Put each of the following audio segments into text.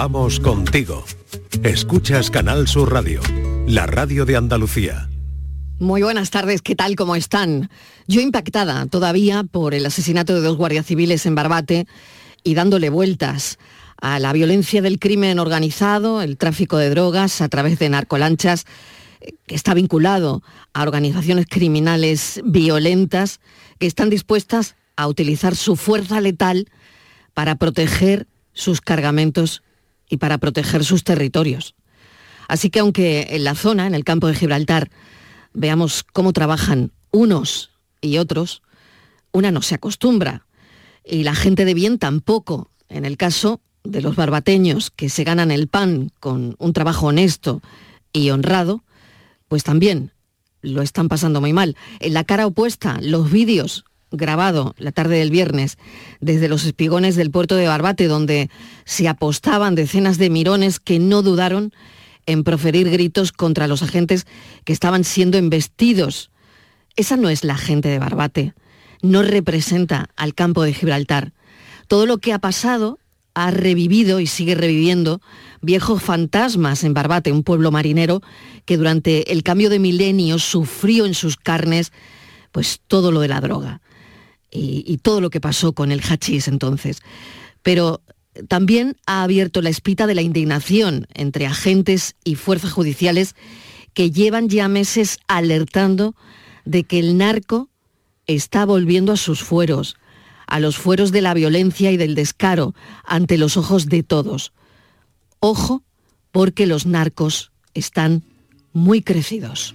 Vamos contigo. Escuchas Canal Sur Radio, la radio de Andalucía. Muy buenas tardes, ¿qué tal? ¿Cómo están? Yo impactada todavía por el asesinato de dos guardias civiles en Barbate y dándole vueltas a la violencia del crimen organizado, el tráfico de drogas a través de narcolanchas, eh, que está vinculado a organizaciones criminales violentas que están dispuestas a utilizar su fuerza letal para proteger sus cargamentos y para proteger sus territorios. Así que aunque en la zona, en el campo de Gibraltar, veamos cómo trabajan unos y otros, una no se acostumbra y la gente de bien tampoco. En el caso de los barbateños que se ganan el pan con un trabajo honesto y honrado, pues también lo están pasando muy mal. En la cara opuesta, los vídeos grabado la tarde del viernes desde los espigones del puerto de Barbate, donde se apostaban decenas de mirones que no dudaron en proferir gritos contra los agentes que estaban siendo embestidos. Esa no es la gente de Barbate, no representa al campo de Gibraltar. Todo lo que ha pasado ha revivido y sigue reviviendo viejos fantasmas en Barbate, un pueblo marinero que durante el cambio de milenio sufrió en sus carnes pues todo lo de la droga y, todo lo que pasó con el hachís entonces. Pero también ha abierto la espita de la indignación entre agentes y fuerzas judiciales que llevan ya meses alertando de que el narco está volviendo a sus fueros, a los fueros de la violencia y del descaro ante los ojos de todos. Ojo, porque los narcos están muy crecidos.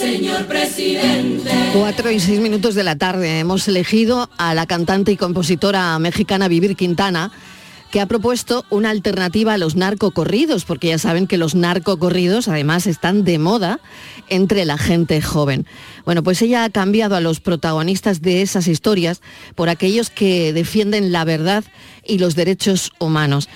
señor presidente. Cuatro y seis minutos de la tarde hemos elegido a la cantante y compositora mexicana Vivir Quintana que ha propuesto una alternativa a los narcocorridos, porque ya saben que los narcocorridos además están de moda entre la gente joven. Bueno, pues ella ha cambiado a los protagonistas de esas historias por aquellos que defienden la verdad y los derechos humanos.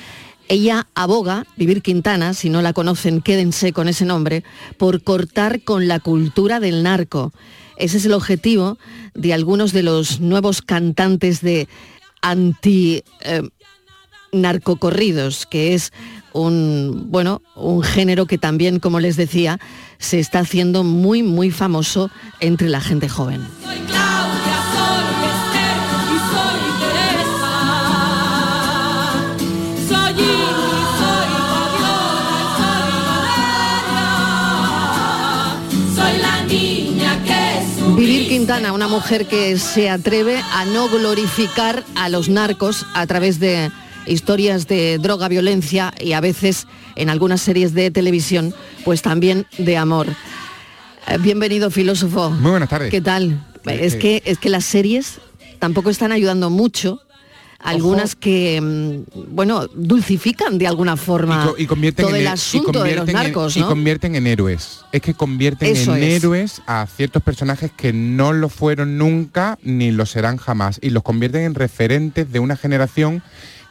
Ella aboga, Vivir Quintana, si no la conocen, quédense con ese nombre, por cortar con la cultura del narco. Ese es el objetivo de algunos de los nuevos cantantes de anti eh, narcocorridos, que es un bueno, un género que también, como les decía, se está haciendo muy muy famoso entre la gente joven. Vivir Quintana, una mujer que se atreve a no glorificar a los narcos a través de historias de droga, violencia y a veces en algunas series de televisión, pues también de amor. Eh, bienvenido, filósofo. Muy buenas tardes. ¿Qué tal? Eh, es, eh. que, es que las series tampoco están ayudando mucho algunas que, mm, bueno, dulcifican de alguna forma y, convierten todo en, el y asunto de los en- narcos, y ¿no? convierten en héroes. Es que convierten Eso en es. héroes a ciertos personajes que no lo fueron nunca ni lo serán jamás. Y los convierten en referentes de una generación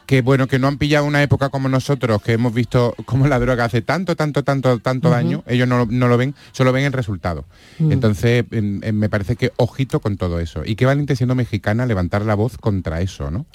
que bueno, que no han pillado una época como nosotros, que hemos visto cómo la droga hace tanto, tanto, tanto, tanto daño, ellos no, lo- no lo ven, solo ven el resultado. Mm. Entonces, em, em, me parece que ojito con todo eso. Y qué valiente siendo mexicana levantar la voz contra eso, ¿no?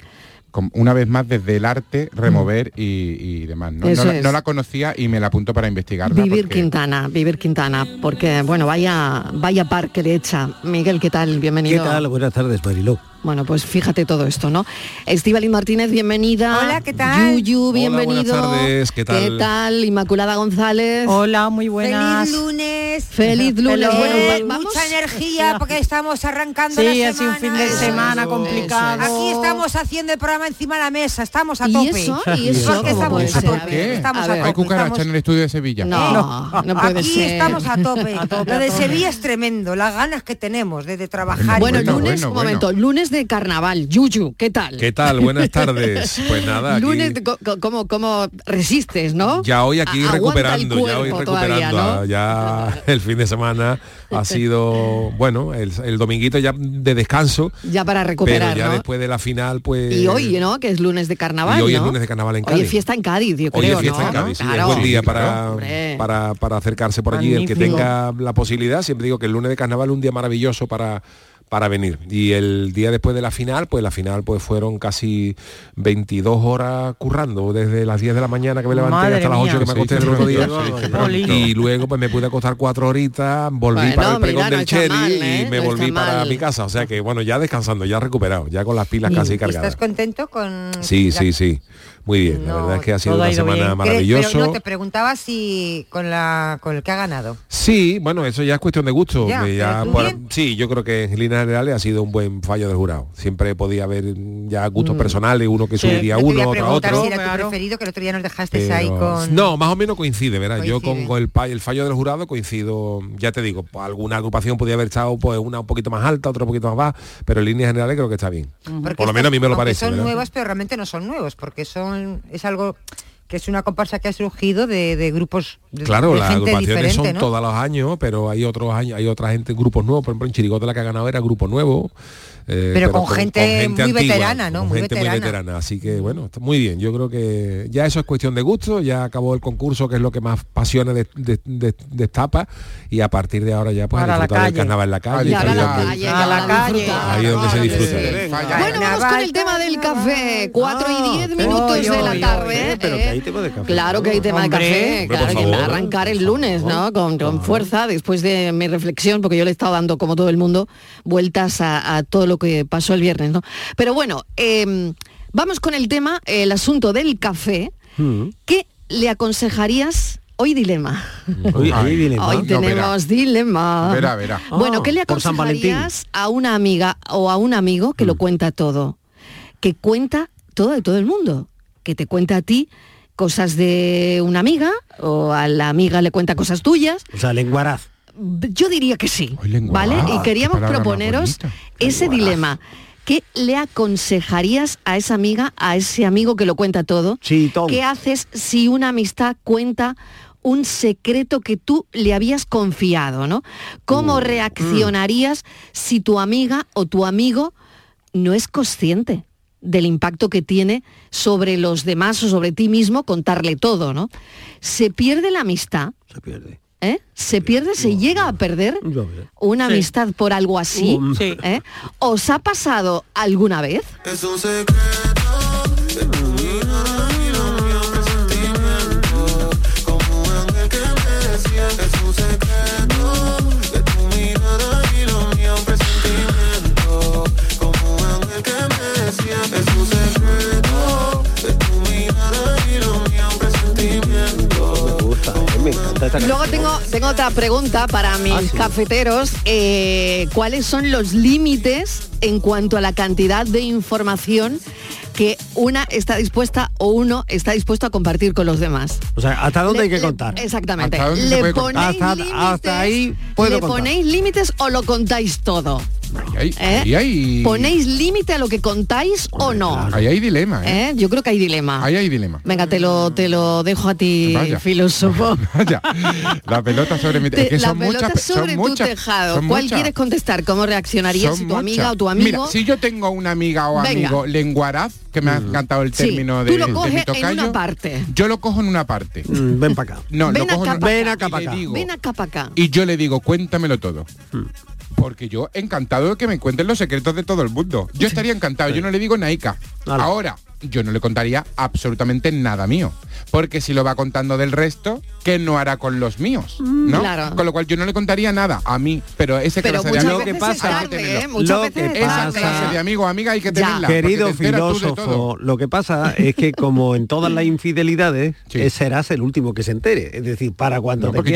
Como una vez más desde el arte, remover y, y demás. ¿no? Mm. La- es. no la conocía y me la apunto para investigarla. Vivir porque- Quintana, Vivir Quintana, porque bueno, vaya, vaya par que le echa. Miguel, ¿qué tal? Bienvenido. ¿Qué tal? Buenas tardes, Mariló. Bueno, pues fíjate todo esto, ¿no? Estíbaliz Martínez, bienvenida. Hola, ¿qué tal? Yuyu, Hola, bienvenido. buenas tardes, ¿qué tal? ¿Qué tal? Inmaculada González. Hola, muy buenas. Feliz lunes. Feliz lunes. Bueno, va- vamos. mucha energía porque estamos arrancando Sí, la ha sido semana. un fin de Eso, semana eso, complicado. Aquí estamos haciendo el programa encima de la mesa, estamos a ¿Y tope. eso? ¿Y eso Porque cómo estamos a tope. A ver. Estamos A tope. Hay cucaracha estamos- en el estudio de Sevilla. No, no puede Aquí ser. estamos a tope. A tope, Lo de. Sevilla es tremendo, las ganas que tenemos de, de trabajar. Bueno, Bueno, lunes, bueno, un bueno. momento, lunes de carnaval. Yuyu, ¿qué tal? ¿Qué tal? Buenas tardes. Pues nada, aquí- Lunes, ¿cómo, cómo resistes, no? ya hoy aquí A- recuperando, ya hoy todavía, recuperando. ¿no? Ya el fin de semana ha sido, bueno, el, el dominguito ya de descanso, Ya para recuperar, pero ya ¿no? después de la final, pues... Y hoy, ¿no? Que es lunes de carnaval, Y hoy es lunes de carnaval en Hoy Cádiz. es fiesta en Cádiz, yo Hoy creo, es fiesta ¿no? en Cádiz, sí, Claro. es buen día para, para, para acercarse por allí. El que tenga la posibilidad, siempre digo que el lunes de carnaval es un día maravilloso para para venir. Y el día después de la final, pues la final pues fueron casi 22 horas currando, desde las 10 de la mañana que me levanté Madre hasta las 8 mía. que me acosté el otro día. Y luego pues me pude acostar cuatro horitas, volví Bueno, para el pregón mira, no del está Cherry mal, ¿eh? y me No volví para mal. mi casa. O sea que bueno, ya descansando, ya recuperado, ya con las pilas casi ¿Y cargadas. ¿Estás contento con...? Sí, la- sí, sí. Muy bien. La No, verdad es que ha sido una semana bien. ¿Crees? maravilloso. Pero no, te preguntaba si con, la, con el que ha ganado. Sí, bueno, eso ya es cuestión de gusto. Ya, ya sí, yo creo que en líneas generales ha sido un buen fallo del jurado. Siempre podía haber ya gustos personales, uno que Sí. subiría No uno, otro a otro. si era tu preferido, que el otro día nos dejaste pero- ahí con... No, más o menos coincide, ¿verdad? Yo con, Coincide. con el, el fallo del jurado coincido, ya te digo, pues, alguna agrupación podía haber estado pues una un poquito más alta, otra un poquito más baja, pero en líneas generales creo que está bien. Porque Por lo menos a mí me lo parece. Son ¿verdad? nuevas, pero realmente no son nuevos, porque son es algo que es una comparsa que ha surgido de, de grupos de, Claro, de las gente agrupaciones son ¿no? todos los años, pero hay otros años, hay otra gente, grupos nuevos, por ejemplo en Chirigote la que ha ganado era grupo nuevo. Eh, Pero con gente muy veterana, ¿no? Con Muy gente muy veterana. veterana. Así que bueno, está muy bien. Yo creo que ya eso es cuestión de gusto, ya acabó el concurso, que es lo que más pasiones de- de- de- destapa, y a partir de ahora ya pues a disfrutar del carnaval en la calle. Ahí la donde- calle, A la ya calle. disfrutar. Ahí es donde se disfruta. Bueno, vamos con el tema del café. 4 y Ah, 10 minutos de la tarde. oy, pero que hay tema de café. Claro que hay tema de café. Hombre, Claro, por que va a favor. arrancar el lunes, ¿no? Con, con fuerza, después de mi reflexión, porque yo le he estado dando, como todo el mundo, vueltas a, a todo lo que pasó el viernes, ¿no? Pero bueno, eh, vamos con el tema, el asunto del café. Mm. ¿Qué le aconsejarías? Hoy dilema. Hoy, viene Hoy. No, tenemos dilema. Verá, verá. Bueno, Ah, ¿qué le aconsejarías a una amiga o a un amigo que lo cuenta todo? Que cuenta todo de todo el mundo. Que te cuenta a ti cosas de una amiga o a la amiga le cuenta cosas tuyas. O sea, lenguaraz. Yo diría que sí, ¿vale? Y qué queríamos proponeros ese dilema. ¿Qué le aconsejarías a esa amiga, a ese amigo que lo cuenta todo? Sí, Tom. ¿Qué haces si una amistad cuenta un secreto que tú le habías confiado, ¿no? ¿Cómo Uh, reaccionarías si tu amiga o tu amigo no es consciente del impacto que tiene sobre los demás o sobre ti mismo contarle todo, ¿no? Se pierde la amistad, Se pierde. ¿Eh? Se pierde, se llega a perder una Sí. amistad por algo así. Sí. ¿eh? ¿Os ha pasado alguna vez? Es un secreto Luego tengo, tengo otra pregunta para mis Ah, sí. cafeteros. Eh, ¿Cuáles son los límites en cuanto a la cantidad de información que una está dispuesta o uno está dispuesto a compartir con los demás? O sea, ¿hasta dónde Le- hay que le- contar? exactamente. ¿Hasta dónde se ¿Le puede contar? ponéis Hasta- límites? hasta ahí puedo ¿Le contar. ponéis límites o lo contáis todo? Ahí, ¿Eh? ahí hay, ¿Ponéis límite a lo que contáis o no? ahí hay dilema, ¿eh? ¿Eh? Yo creo que hay dilema. Ahí hay dilema. Venga, te lo, te lo dejo a ti, Vaya. filósofo. Vaya, la pelota sobre mi Te- es que la son pelota muchas, son sobre muchas- tu tejado. son ¿Cuál muchas. quieres contestar? ¿Cómo reaccionarías Son si tu amiga muchas. o tu amigo? Mira, si yo tengo una amiga o Venga. amigo lenguaraz, que me ha encantado el Sí, término tú de, lo de coges mi en una parte. Yo lo cojo en una parte. Mm, Ven para acá. No, Ven lo cojo acá en una Ven acá. para acá. Ven acá para acá. Y yo le digo, cuéntamelo todo. Hmm. Porque yo encantado de que me cuenten los secretos de todo el mundo. Yo estaría encantado, yo no le digo naica. Vale. Ahora, yo no le contaría absolutamente nada mío. Porque si lo va contando del resto, ¿qué no hará con los míos? ¿no? Mm, claro. Con lo cual yo no le contaría nada a mí, pero ese que lo que pasa- tarde, ¿eh? Lo que Esa clase de amigo amiga hay que Ya. tenerla. Querido te filósofo, lo que pasa es que como en todas las infidelidades, Sí. eh, serás el último que se entere. Es decir, para cuando No, te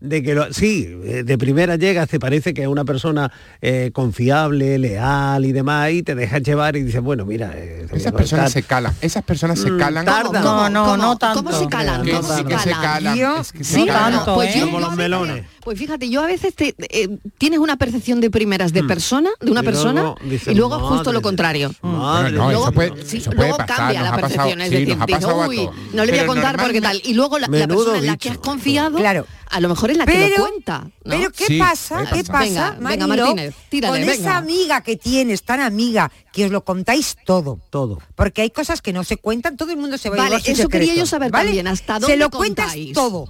de que lo, sí, eh, de primera llega te parece que es una persona eh, confiable, leal y demás, y te dejas llevar y dices, bueno, mira... Eh, esas personas se calan, esas personas se mm, calan. Tardan. No, no, ¿Cómo, no, tanto. Se calan? ¿Cómo calan? Como los melones. Pues fíjate, yo a veces te, eh, tienes una percepción de primeras de persona, de una persona, y luego justo lo contrario. Luego, cambia la percepción, es decir, no le voy a contar porque tal. Y luego la, persona en la que has confiado, claro. a lo mejor es la que lo cuenta. Pero ¿qué pasa? ¿Qué pasa, Martínez, Con esa amiga que tienes, tan amiga, que os lo contáis todo. Todo. Porque hay cosas que no se cuentan, todo el mundo se va vale, a Vale, eso quería yo saber también, hasta dónde Se lo cuentas todo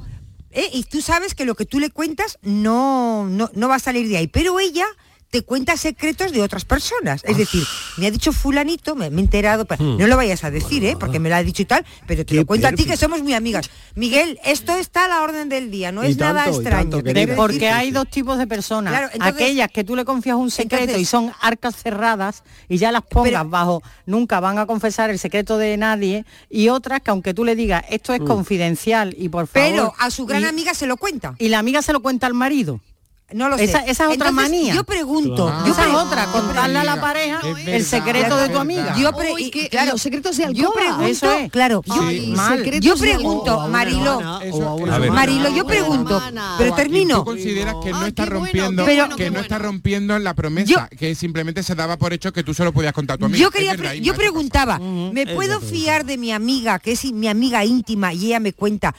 ¿eh? y tú sabes que lo que tú le cuentas no, no, no va a salir de ahí, pero ella te cuenta secretos de otras personas. Es decir, me ha dicho fulanito, me, he enterado, pero no lo vayas a decir, ¿eh? porque me lo ha dicho y tal, pero te lo cuento a ti que somos muy amigas. Miguel, esto está a la orden del día, no es nada extraño. Porque hay dos tipos de personas. Aquellas que tú le confías un secreto y son arcas cerradas y ya las pongas bajo, nunca van a confesar el secreto de nadie, y otras que aunque tú le digas, esto es confidencial y por favor... Pero a su gran amiga se lo cuenta. Y la amiga se lo cuenta al marido. No lo sé. Esa, es otra manía. Yo pregunto. Esa es otra, contarle a la pareja el secreto de tu amiga. Yo claro, los secretos de alcoba. Yo pregunto, eso claro. Yo, pregunto, Marilo. Marilo, yo pregunto, pero termino. ¿Tú consideras que no ah, está rompiendo, bueno, pero, que está rompiendo la promesa, que simplemente se daba por hecho que tú solo podías contar a tu amiga? Yo quería, yo preguntaba, ¿me puedo fiar de mi amiga, que es mi amiga íntima y ella me cuenta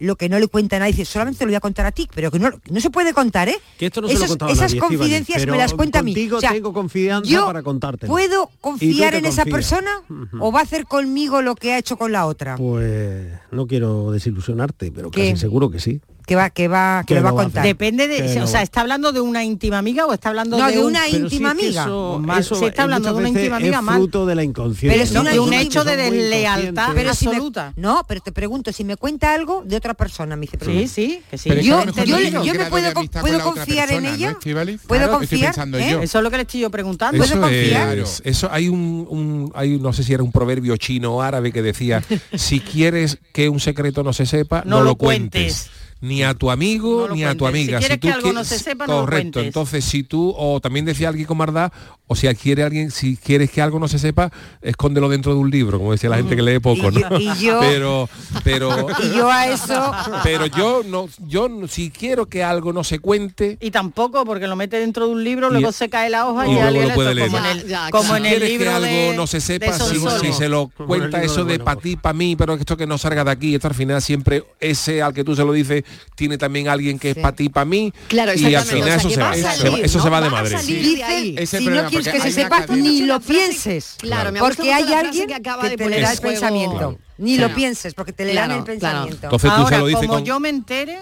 lo que no le cuenta a nadie, dice, solamente lo voy a contar a ti, pero que no, no se puede contar, ¿eh? Que esto no Esos, se lo esas confidencias me las cuenta a mí. Tengo confianza para contarte. ¿Puedo confiar en esa persona o va a hacer conmigo lo que ha hecho con la otra? Pues no quiero desilusionarte, pero ¿Qué? casi seguro que sí que va que va que le va a contar? Depende de, o sea, ¿está hablando de una íntima amiga o está hablando de, una íntima si amiga? Eso, eh, eso, se está hablando de una íntima amiga es fruto mal. de la inconsciencia. Pero no, de un hecho de deslealtad absoluta. No, pero te pregunto si me cuenta algo de otra persona, me dice. Sí, sí. Yo, yo, yo, me puedo, puedo confiar en ella. puedo confiar. Eso es lo que le estoy yo preguntando. Eso hay un, hay no sé si era un proverbio chino o árabe que decía si quieres que un secreto no se sepa no, lo, cuentes ni a tu amigo ni a tu amiga. Si, quieres que algo no se sepa, correcto. Entonces, si tú o también decía alguien con maldad, o si quiere alguien, si quieres que algo no se sepa, escóndelo dentro de un libro, como decía la gente que lee poco, y yo, pero, pero y yo a eso. Pero yo no, yo si quiero que algo no se cuente. Y tampoco, porque lo mete dentro de un libro, luego se cae la hoja y, y alguien lo puede leer. Como en el, si en el libro que algo no se sepa, si, se lo cuenta eso de, bueno. para pues. ti, para mí, pero esto que no salga de aquí, esto al final siempre ese al que tú se lo dices tiene también alguien que es para ti y para mí. Claro, y al final eso, se va, eso, se va de madre. Si no quieres que sepa, ni lo pienses. Claro, porque hay alguien que, te le el pensamiento. Ni lo pienses, porque te le dan el pensamiento. Ahora, como yo me entere,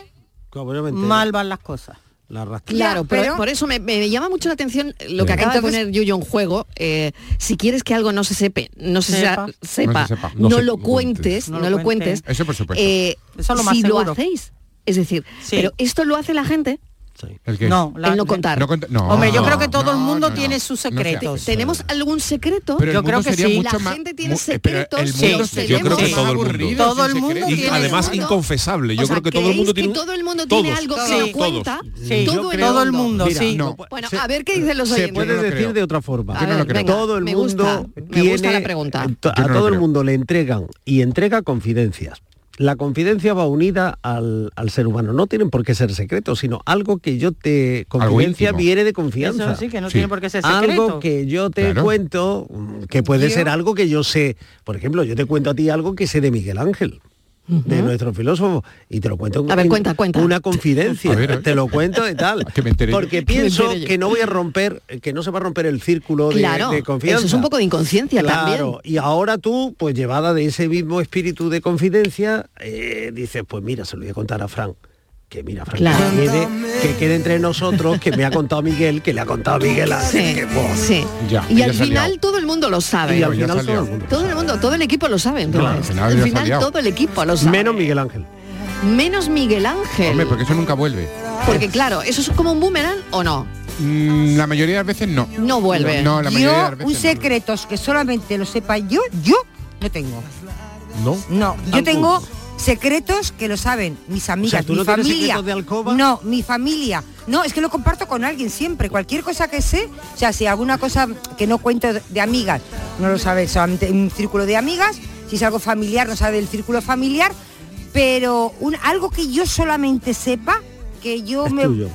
mal van las cosas. Claro, pero, por eso me, llama mucho la atención lo que acaba de poner Yuyo en juego. Eh, si quieres que algo no se sepe, no se sepa, no, se sepa no, lo cuentes, no, lo cuentes. Eso por supuesto. Eh, si lo hacéis, es decir, pero esto lo hace la gente. Sí. No, no contar. No, Hombre, yo creo que todo el mundo tiene sus secretos. ¿Tenemos algún secreto? Yo creo que sí. La gente tiene eh, secretos. Yo creo que todo el mundo. Todo el además inconfesable. Yo creo que todo el mundo tiene. todo el mundo tiene algo que se cuenta. todo, el mundo. Bueno, a ver qué dicen los oyentes. Se puede decir de otra forma. todo el mundo tiene. A todo el mundo le entregan y entrega confidencias la confidencia va unida al, al, ser humano. No tienen por qué ser secretos, sino algo que yo te... Confidencia viene de confianza. Eso sí, que no tiene por qué ser secreto. Algo que yo te cuento, que puede ser algo que yo sé. Por ejemplo, yo te cuento a ti algo que sé de Miguel Ángel de nuestro filósofo. Y te lo cuento a ver, una, cuenta, cuenta. una confidencia. Te lo cuento y tal. que me porque pienso que no voy a romper, que no se va a romper el círculo claro, de, confianza. Eso es un poco de inconsciencia también. Y ahora tú, pues llevada de ese mismo espíritu de confidencia, eh, dices, pues mira, se lo voy a contar a Frank que mira, Frank, que, quede, que, quede, entre nosotros, que me ha contado Miguel, que le ha contado Miguel a sí, que, wow. sí. ya, y, al final todo el mundo lo sabe. Todo, el mundo, todo el equipo lo sabe. Al final, todo el equipo lo sabe. Menos Miguel Ángel. Menos Miguel Ángel. Hombre, porque eso nunca vuelve. Porque claro, ¿eso es como un boomerang o no? Mm, la mayoría de las veces no. No vuelve. No, la mayoría yo, de las veces un secreto no. que solamente lo sepa yo, yo no tengo. ¿No? No, yo tengo secretos que lo saben mis amigas, ¿tú mi no familia. secretos de alcoba? No, mi familia. No, es que lo comparto con alguien siempre. Cualquier cosa que sé, o sea, si alguna cosa que no cuento de- de amigas, no lo sabe solamente un círculo de amigas. Si es algo familiar, no sabe del círculo familiar. Pero un, algo que yo solamente sepa, que yo Es me... tuyo.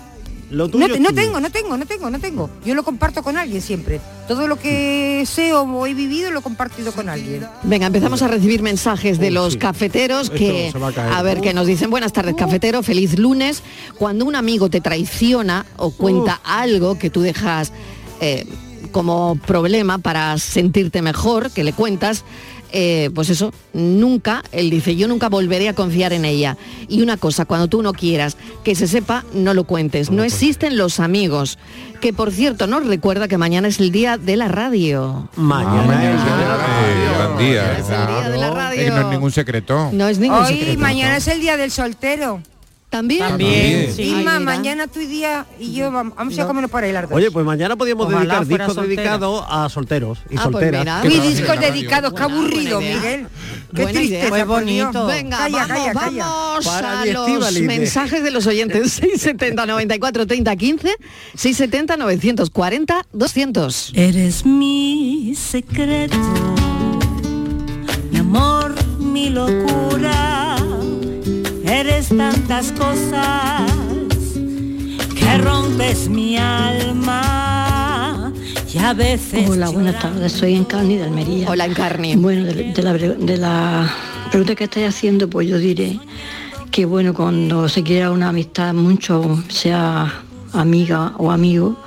Lo No, tuyo no tuyo. tengo, no tengo, no tengo, no tengo. Yo lo comparto con alguien siempre. Todo lo que sé o he vivido lo he compartido con alguien. Venga, empezamos a recibir mensajes de los sí. cafeteros que, a ver, que nos dicen, buenas tardes, cafetero, feliz lunes. Cuando un amigo te traiciona o cuenta algo que tú dejas eh, como problema para sentirte mejor, que le cuentas, eh, pues eso, nunca, él dice, yo nunca volveré a confiar en ella. Y una cosa, cuando tú no quieras que se sepa, no lo cuentes. No existen los amigos. Que por cierto, nos recuerda que mañana es el día de la radio. Mañana, mañana es el día de la radio. Eh, gran día. Es el día de la radio. No es ningún secreto. No es ningún Hoy, secreto. mañana es el día del soltero. ¿También? También, También. sí. Inma, Ay, mañana tu día y yo vamos, vamos a comer por ahí las dos. Oye, pues mañana podíamos Ojalá dedicar discos soltera. dedicados a solteros y Ah, pues solteras. trabajen en discos dedicados, qué aburrido. Miguel. Qué Buena tristeza, Dios. bonito. Venga, Calla, vamos, calla, calla. vamos Para a los mensajes de los oyentes. 670 94 30 15, 670 940 200. Eres mi secreto, mi amor, mi locura. Tantas cosas que rompes mi alma y a veces. Hola, buenas tardes. Soy Encarni de Almería. Hola, Encarni. Bueno, de, de la, de la pregunta que estáis haciendo, pues yo diré que bueno, cuando se quiera una amistad mucho, sea amiga o amigo,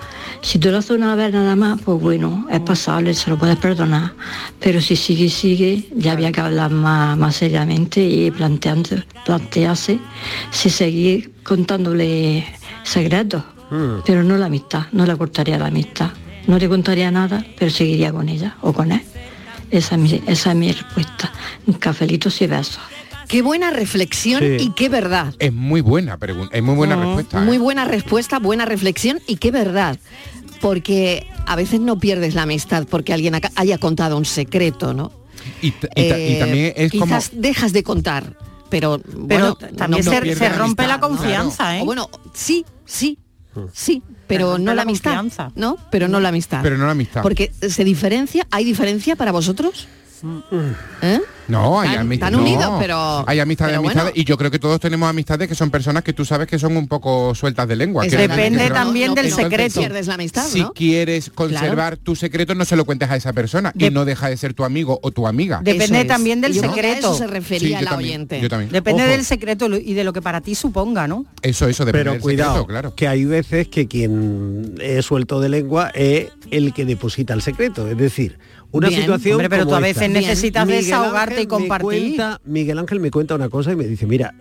si tú lo haces una vez nada más, pues bueno, es pasable, se lo puedes perdonar. Pero si sigue y sigue, ya había que hablar más, más seriamente y planteando, plantearse si seguir contándole secretos. Pero no la amistad, no le cortaría la amistad. No le contaría nada, pero seguiría con ella o con él. Esa es mi, esa es mi respuesta. Cafelitos y besos. Qué buena reflexión Sí. y qué verdad. Es muy buena pregunta, es muy buena respuesta. Muy ¿eh? buena respuesta, buena reflexión y qué verdad. Porque a veces no pierdes la amistad porque alguien haya contado un secreto, ¿no? Y, Eh, también es como... quizás dejas de contar, pero bueno, también no- se- no rompe amistad, la ¿no? confianza, ¿eh? O bueno, sí, sí, sí, pero no la la amistad, confianza. ¿no? Pero no la amistad. Pero no la amistad. Porque se diferencia, ¿hay diferencia para vosotros? ¿Eh? No, hay amistades. tan no. unidos, pero- Hay amistades, pero amistades. bueno. Y yo creo que todos tenemos amistades que son personas que tú sabes que son un poco sueltas de lengua. Es que- Depende que- también del secreto. Pierdes la amistad, Si ¿no? quieres conservar tu secreto, no se lo cuentes a esa persona y no deja de ser tu amigo o tu amiga. Depende Eso es. también del Yo a secreto. eso se refería Sí, yo la también, oyente. yo también. Depende Ojo, del secreto y de lo que para ti suponga, ¿no? Eso, eso, depende Pero del cuidado, secreto, claro. que hay veces que quien es suelto de lengua es el que deposita el secreto. Es decir, una Bien. situación Hombre, pero como tú a veces esta. necesitas Miguel desahogarte Y. Me cuenta, Miguel Ángel me cuenta una cosa y me dice, mira,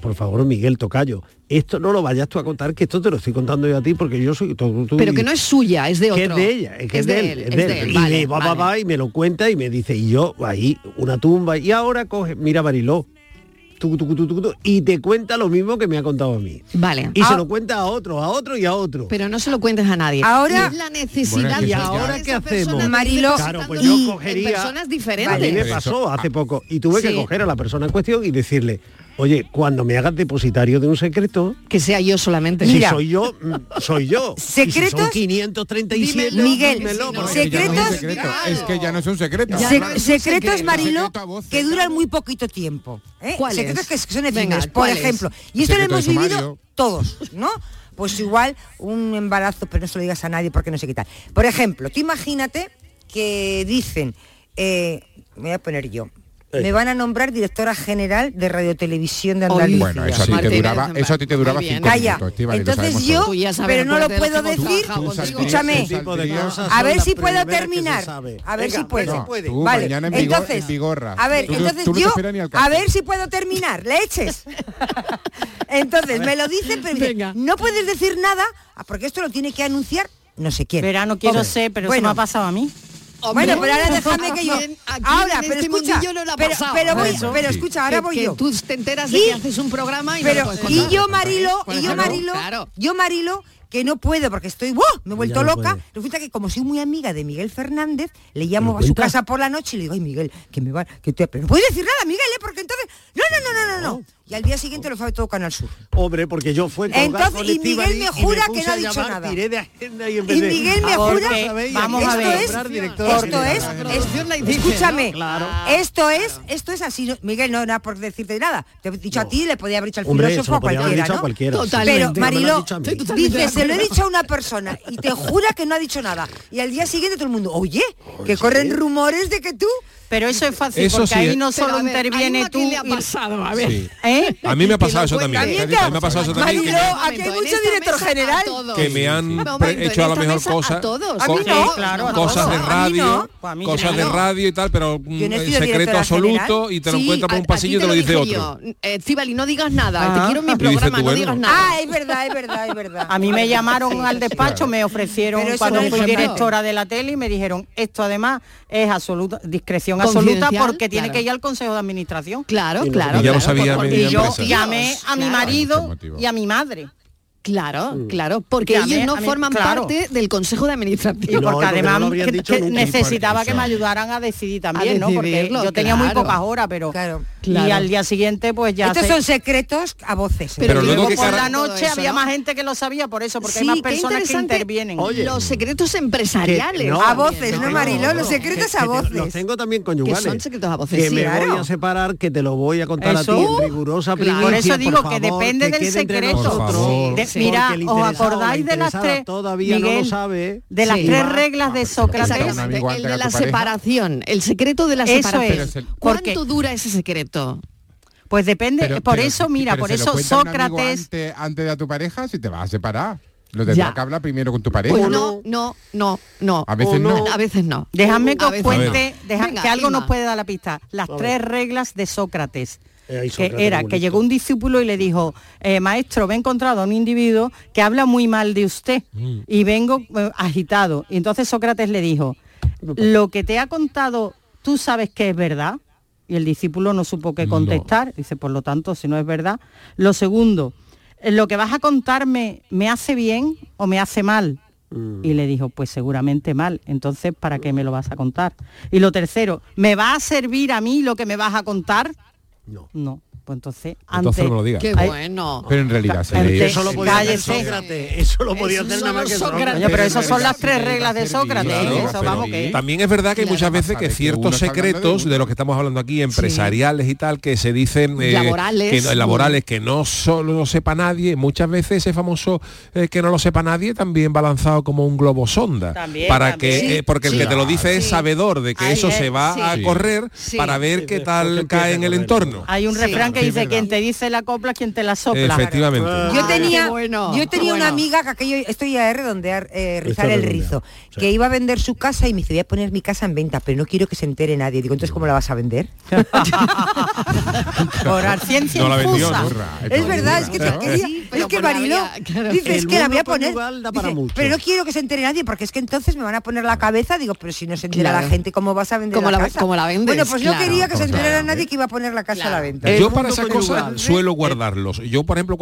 por favor, Miguel Tocayo, esto no lo vayas tú a contar, que esto te lo estoy contando yo a ti porque yo soy todo tú Pero que no es suya, es de otro. que es de ella, es que es, de él, es es de él. él, Y vale, va, va, vale. va, y me lo cuenta y me dice, y yo ahí, una tumba, y ahora coge, mira Mariló, tucu, tucu, tucu, tucu, y te cuenta lo mismo que me ha contado a mí. Vale. Y se Ah. lo cuenta a otro, a otro y a otro. Pero no se lo cuentes a nadie. Ahora- es la necesidad Bueno, ¿y de ahora qué hacemos? Mariló, Claro, pues yo en cogería- personas A mí diferentes. me pasó hace poco y tuve Sí. que coger a la persona en cuestión y decirle, oye, cuando me hagas depositario de un secreto, Que sea yo solamente. Mira. si soy yo, mm, soy yo. Y si Secretos- son 537, Dímelo, Miguel, dímelo, no, no es secretos- secreto, Es que ya no es un secreto. Secretos, secreto. Voces, que duran muy poquito tiempo. ¿eh? Secretos que son efímeros. Por ejemplo, y esto lo hemos vivido todos, ¿no? Pues igual un embarazo, pero no se lo digas a nadie porque no sé qué tal. Por ejemplo, tú imagínate que dicen, eh, me voy a poner yo, me van a nombrar directora general de Radiotelevisión de. Andalucía. Bueno, eso a ti te duraba, eso a ti te duraba cinco Calla. minutos, Entonces yo, pero no lo puedo decir. Tú. Escúchame. A ver si puedo terminar. A ver Venga, si puedo. No, tú Vale, mañana en vigor- entonces, en vigorra. a ver, no- entonces tú no yo, a ver si puedo terminar, leches. entonces, me lo dicen, pero Venga. no puedes decir nada, ah, porque esto lo tiene que anunciar no sé quién. Verano quiero Hombre, ser, pero eso bueno, me ha pasado a mí. Oh, bueno, pero ahora déjame que yo. Ahora, pero este escucha. Pero, voy, pero escucha, ahora voy yo. Tú te enteras de que haces un programa y no lo Y yo Marilo, y yo Marilo, claro. yo Marilo que no puedo porque estoy, ¡wow! Me he vuelto loca. Resulta que como soy muy amiga de Miguel Fernández, le llamo a su casa por la noche y le digo, ay Miguel, que me va, que te... Pero no puedo decir nada, Miguel, ¿eh? porque entonces. No, no, no, no, no y al día siguiente lo fue todo Canal Sur. Hombre, porque yo fue Entonces, y Miguel me jura que no ha dicho nada. Tiré de agenda y, empecé. Miguel me jura, vamos esto a ver, es, esto es, es escúchame, claro. esto es, esto es así. Miguel, no era por decirte nada. Te he dicho a ti, le podía haber dicho al Hombre, filósofo a cualquiera, ¿no? Pero Mariló, no dice, se lo he dicho a una persona y te jura que no ha dicho nada. Y al día siguiente todo el mundo, oye. que corren rumores de que tú pero eso es fácil, eso porque sí, ahí no solo interviene tú. ¿Qué le ha pasado? A ver. ¿Eh? A mí me ha pasado eso también. Me ha pasado eso también. Aquí hay mucho director general que me han hecho a lo mejor cosas. Cosas de radio, cosas de radio y tal, pero mm, en secreto absoluto y te lo encuentras por un pasillo y te lo dice otro. Cibali, no digas nada, te ah. quiero en mi programa, no digas nada. Ah, es verdad, es verdad, es verdad. A mí me llamaron al despacho, me ofrecieron cuando fui directora de la tele y me dijeron, esto además es absoluta discreción absoluta porque tiene que ir al Consejo de Administración. Claro, claro. Ya claro, sabía y yo llamé a mi marido y a mi madre. Claro, mm. claro, porque ellos no forman parte del Consejo de Administración. Porque además necesitaba que me ayudaran a decidir también, ¿no? Porque yo tenía muy pocas horas, pero... Claro, y al día siguiente, pues ya... Estos son secretos a voces. Pero, luego, por la noche había más gente que lo sabía, por eso, porque hay más personas que intervienen. Oye, los mm. secretos empresariales. a voces, ¿no, Mariló? los secretos a voces. los tengo también conyugales. son secretos a voces, Que me voy a separar, que te lo voy a contar a ti en rigurosa Por eso digo que depende del secreto. Mira, ¿os acordáis de las tres? Todavía Miguel, no sabe. De las tres reglas de ah, pues Sócrates. El de la separación, el secreto de la eso separación. Es. ¿Cuánto dura ese secreto? Pues depende, por eso, mira, por eso Sócrates. Antes, de a tu pareja, si te vas a separar. Lo tendrás que hablar primero con tu pareja. Pues no, no, no, no. A veces no. A veces no. Déjame que os cuente, que algo nos puede dar la pista. Las tres reglas de Sócrates. Que era que llegó un discípulo y le dijo, eh, maestro, me he encontrado a un individuo que habla muy mal de usted y vengo eh, agitado. Y entonces Sócrates le dijo, lo que te ha contado, tú sabes que es verdad. Y el discípulo no supo qué contestar. Dice, por lo tanto, si no es verdad. Lo segundo, eh, lo que vas a contarme, ¿me hace bien o me hace mal? Y le dijo, pues seguramente mal, entonces ¿para qué me lo vas a contar? Y lo tercero, ¿me va a servir a mí lo que me vas a contar? Non. Non. Pues entonces, antes... Entonces me lo diga. Qué bueno. Pero en realidad, eso lo podía hacer Sócrates. Nada más Sócrates. Oye, pero esas son las tres reglas de Sócrates. ¿eh? Claro. También es verdad que muchas veces que ciertos secretos de los que estamos hablando aquí, empresariales y tal, que se dicen... Eh, laborales. Que, laborales, mm. que no solo lo sepa nadie. Muchas veces ese famoso eh, que no lo sepa nadie también va lanzado como un globo sonda. Para que Porque el que te lo dice es sabedor de que eso se va a correr para ver qué tal cae en el entorno. Hay un refrán que dice, verdad. quien te dice la copla, quien te la sopla. Efectivamente. Yo ah, tenía, bueno, yo tenía una amiga que aquello, estoy a redondear, eh, rizar el rizo, que iba a vender su casa y me dice, voy a poner mi casa en venta, pero no quiero que se entere nadie. Digo, entonces, ¿cómo la vas a vender? Por ciencia no Es verdad, es que, pero es que Marilo, claro, dice, que la voy a poner. Dice, pero no quiero que se entere nadie, porque es que entonces me van a poner la cabeza. Digo, pero si no se entera la gente, ¿cómo vas a vender como la, casa? Como la vendes. Bueno, pues claro, no quería que se enterara nadie que iba a poner la casa a la venta. Yo para esas cosas suelo guardarlos. Yo, por ejemplo,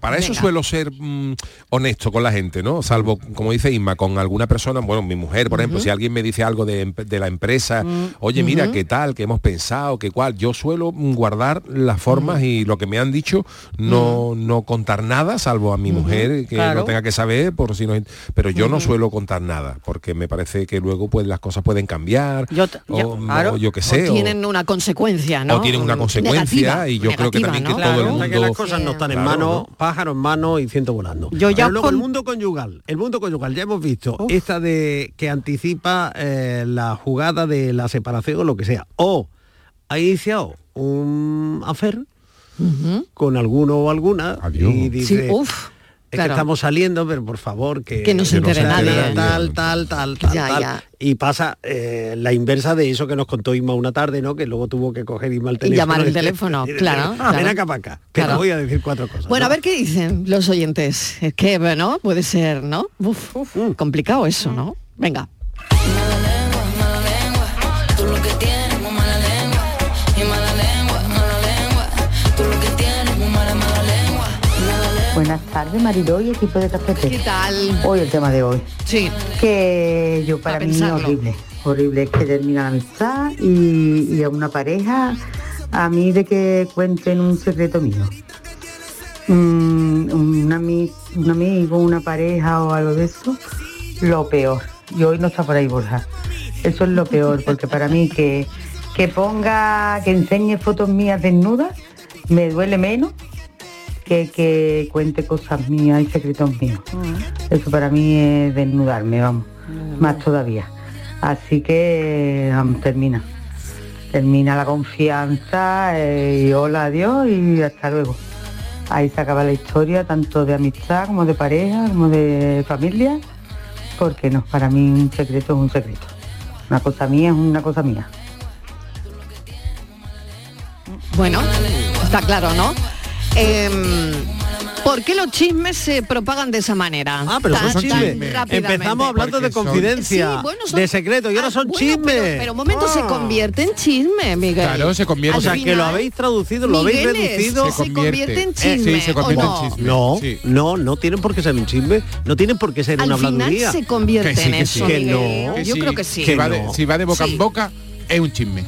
para eso suelo ser mm, honesto con la gente, ¿no? Salvo, como dice Isma, con alguna persona, bueno, mi mujer, por ejemplo, si alguien me dice algo de, em-, la empresa, oye, mira, qué tal, qué hemos pensado, qué cual. Yo suelo guardar las formas y lo que me han dicho, no, no contar nada nada, salvo a mi mujer, que claro. lo tenga que saber, por si no... Pero yo no suelo contar nada, porque me parece que luego pues las cosas pueden cambiar, yo, o, yo que sé. Tienen una consecuencia, ¿no? O tienen una mm, consecuencia, y yo creo que también que todo el mundo... Las cosas no están en mano, ¿no? pájaro en mano y ciento volando. Yo ya Pero luego el mundo conyugal, el mundo conyugal, ya hemos visto esta de que anticipa eh, la jugada de la separación o lo que sea. O ha iniciado un afer -huh. con alguno o alguna Adiós. y dice, sí, uf, es claro. que estamos saliendo, pero por favor que, que no se entere nadie. Tal, tal, tal, tal, ya, tal. Ya. Y pasa eh, la inversa de eso que nos contó Isma una tarde, ¿no? Que luego tuvo que coger Isma el teléfono. Y llamar el teléfono, y, claro, y, claro. Ven acá para acá, que claro. voy a decir cuatro cosas. Bueno, ¿no? a ver qué dicen los oyentes. Es que, bueno, puede ser, ¿no? Uf, uf, mm. complicado eso, ¿no? Venga. Mala lengua, mala lengua, tú lo que tienes Buenas tardes, Mariló y equipo de Cafete. ¿Qué tal? Hoy el tema de hoy. Sí. Que yo para Pa' mí pensarlo. horrible. Horrible es que termina la amistad y, y a una pareja, a mí de que cuenten un secreto mío. Mm, un, ami- un amigo, una pareja o algo de eso, lo peor. Y hoy no está por ahí Borja. Eso es lo peor, porque para mí que, que ponga, que enseñe fotos mías desnudas, me duele menos que que cuente cosas mías y secretos míos. Eso para mí es desnudarme, vamos, más todavía. Así que vamos, termina. Termina la confianza eh, y hola, adiós y hasta luego. Ahí se acaba la historia, tanto de amistad como de pareja, como de familia, porque no, para mí un secreto es un secreto. Una cosa mía es una cosa mía. Bueno, está claro, ¿no? Em, ¿Por qué los chismes se propagan de esa manera? Ah, pero Tan- son chismes. Empezamos hablando de Porque confidencia, Sí, bueno, son- de secreto, y ahora Ah, son bueno, chismes. Pero, pero un momento se Ah. convierte en chisme, Miguel. Claro, se convierte- O sea, que lo habéis traducido, lo habéis Migueles, reducido. Se convierte en Eh, sí, se convierte ¿o en no? chisme. No, Sí. no, no tienen por qué ser un chisme, no tienen por qué ser Al una final habladuría. se convierte Que sí, en que eso. Que Miguel. no. Que Yo sí, creo que sí. Si va, de, no. si va de boca Sí. en boca, es un chisme.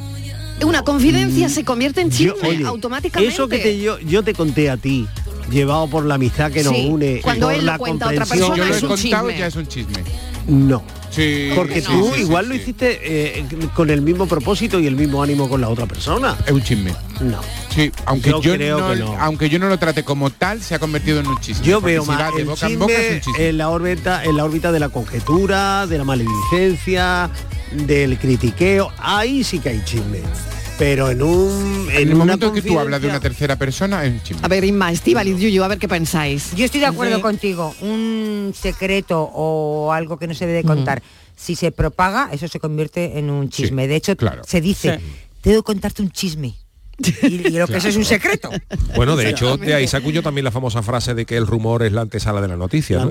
Una confidencia se convierte en chisme Yo- oye, automáticamente. Eso que te- yo, yo te conté a ti, llevado por la amistad que nos Sí, une, cuando por él lo la cuenta a otra comprensión. persona Yo lo es he un contado chisme. ya es un chisme. No. Sí, Porque sí, tú sí, igual lo hiciste eh, con el mismo propósito y el mismo ánimo con la otra persona. Es un chisme. No. Sí, aunque Yo yo, creo no, que no. aunque yo no lo trate como tal, se ha convertido en un chisme. Yo veo si más va de el boca en boca es chisme un chisme. en la órbita, en la órbita de la conjetura, de la maledicencia, del critiqueo. Ahí sí que hay chisme. Pero en un En el una momento que tú hablas de una tercera persona, es un chisme. A ver, Inma, Estíbaliz, Yuyu, a ver qué pensáis. Yo estoy de acuerdo Sí. contigo. Un secreto o algo que no se debe contar, si se propaga, eso se convierte en un chisme. de hecho, claro. se dice, debo contarte un chisme. Y, y lo que eso es un secreto. Bueno, de hecho, de ahí saco yo también la famosa frase de que el rumor es la antesala de la noticia.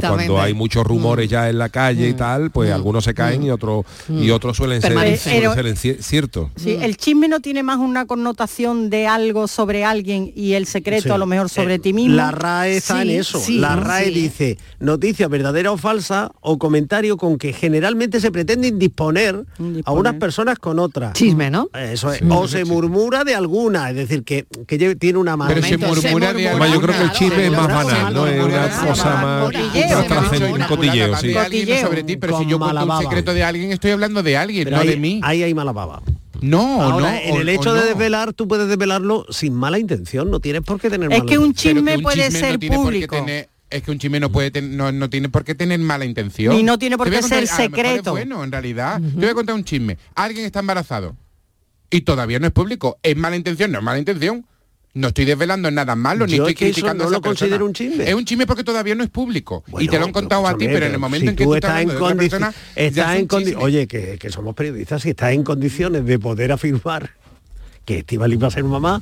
cuando, hay muchos rumores ya en la calle y tal, pues algunos se caen y otros y otros suelen ser, suelen ser ciertos. Sí, el chisme no tiene más una connotación de algo sobre alguien y el secreto Sí. a lo mejor sobre Eh, ti mismo. La RAE está Sí, en eso. sí, la RAE sí. dice noticia verdadera o falsa o comentario con que generalmente se pretende indisponer, a Indisponer. unas personas con otras. Chisme, ¿no? Eso es. O se murmura de alguna, es decir, que, que tiene una mano. Pero se murmura de yo creo que el claro, chisme es más banal, ¿no? Es una cosa más un cotilleo, sí. sobre ti, pero si yo cuento mala un secreto de alguien, estoy hablando de alguien, Pero no de mí. ahí hay mala baba. No, Ahora, no. en el o hecho de no. desvelar, tú puedes desvelarlo sin mala intención, no tienes por qué tener Es mala que un intención. Pero que chisme un puede chisme ser público. tener- es que un chisme no puede ten- no, no tiene por qué tener mala intención. Ni no tiene por qué contar- ser a lo mejor es secreto. bueno, en realidad. Te voy a contar un chisme. Alguien está embarazado y todavía no es público. ¿Es mala intención? No es mala intención. No estoy desvelando nada malo, ni estoy es que eso criticando no a esa lo considero un chisme. Es un chisme porque todavía no es público. y te lo han contado a ti, pero en el momento si en que tú estás estás en hablando de otra condici- persona, ya estás es en condi- oye, que, que somos periodistas, si estás en condiciones de poder afirmar que Estivali va a ser mamá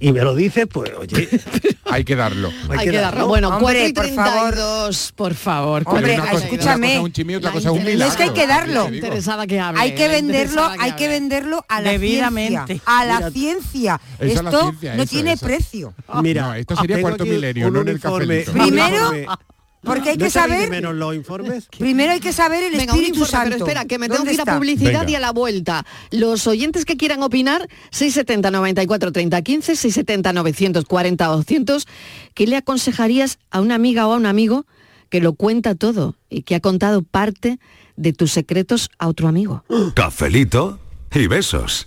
y me lo dices, pues oye, Hay que darlo. Hay, que darlo. Bueno, Hombre, 4 y por favor. 32, por favor. Hombre, Pero una cosa- escúchame. una cosa un chisme y otra cosa un milagro. Es que hay que darlo. te digo. Interesada que hable. Hay que la venderlo, hay que venderlo a la Debidamente. ciencia. A la Mira, ciencia. La Esto ciencia, no eso, tiene eso. precio. mira, No, esto sería tengo cuarto milenio, un no en el un Primero, uniforme- Porque hay ¿No que saber, menos los informes? primero hay que saber el Venga, Espíritu informe, Santo. pero espera, que me tengo ¿Dónde que ir a publicidad Venga. y a la vuelta. Los oyentes que quieran opinar, 670 94 30 15, 670 940 200, ¿qué le aconsejarías a una amiga o a un amigo que lo cuenta todo y que ha contado parte de tus secretos a otro amigo? Cafelito y besos.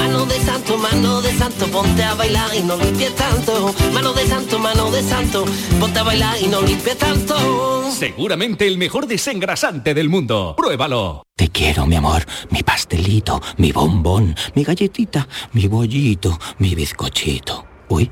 mano de santo, mano de santo, ponte a bailar y no limpies tanto, mano de santo, mano de santo, ponte a bailar y no limpies tanto. Seguramente el mejor desengrasante del mundo. Pruébalo. Te quiero, mi amor, mi pastelito, mi bombón, mi galletita, mi bollito, mi bizcochito. Uy,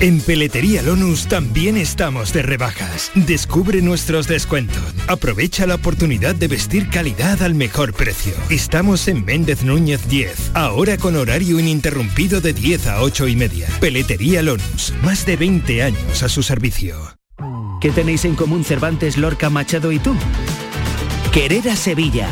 En Peletería Lonus también estamos de rebajas. Descubre nuestros descuentos. Aprovecha la oportunidad de vestir calidad al mejor precio. Estamos en Méndez Núñez 10, ahora con horario ininterrumpido de 10 a 8 y media. Peletería Lonus, más de 20 años a su servicio. ¿Qué tenéis en común Cervantes, Lorca, Machado y tú? Querer a Sevilla.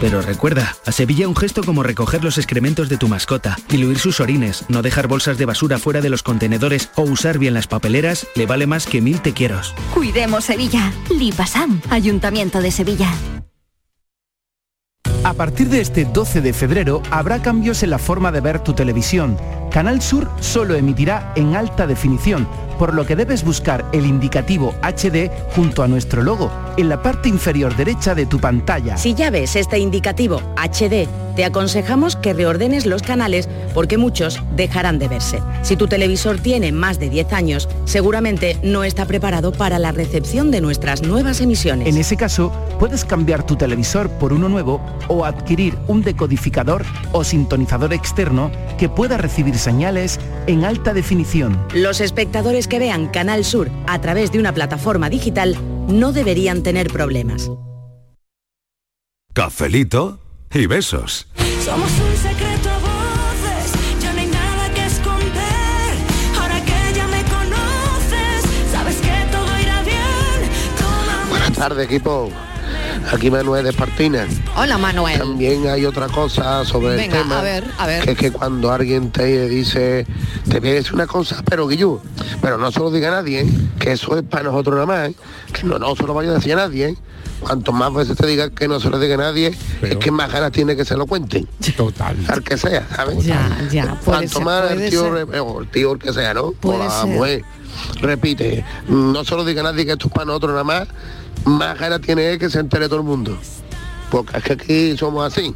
Pero recuerda, a Sevilla un gesto como recoger los excrementos de tu mascota, diluir sus orines, no dejar bolsas de basura fuera de los contenedores o usar bien las papeleras le vale más que mil te quiero. Cuidemos Sevilla. Lipasam, Ayuntamiento de Sevilla. A partir de este 12 de febrero habrá cambios en la forma de ver tu televisión. Canal Sur solo emitirá en alta definición, por lo que debes buscar el indicativo HD junto a nuestro logo en la parte inferior derecha de tu pantalla. Si ya ves este indicativo HD, te aconsejamos que reordenes los canales porque muchos dejarán de verse. Si tu televisor tiene más de 10 años, seguramente no está preparado para la recepción de nuestras nuevas emisiones. En ese caso, puedes cambiar tu televisor por uno nuevo o adquirir un decodificador o sintonizador externo que pueda recibir señales en alta definición. Los espectadores que vean Canal Sur a través de una plataforma digital no deberían tener problemas. Cafelito y besos. Somos un secreto a voces, ya no hay nada que esconder. Ahora que ya me conoces, sabes que todo irá bien. Toma Buenas tardes, equipo. Aquí Manuel de Espartina. Hola, Manuel. También hay otra cosa sobre Venga, el tema. a ver, a ver. Que es que cuando alguien te dice, te voy a decir una cosa, pero Guillú, pero no se lo diga a nadie, ¿eh? que eso es para nosotros nada más, ¿eh? que no, no se lo vaya a decir a nadie. ¿eh? Cuanto más veces te diga que no se lo diga a nadie, es que más ganas tiene que se lo cuenten. Total. Al que sea, ¿sabes? Ya, ya, Cuanto ser, más el tío, el tío, el que sea, ¿no? Puede o la ser. mujer, repite, no se lo diga a nadie que esto es para nosotros nada más, más ganas tiene él que se entere todo el mundo. Porque es que aquí somos así.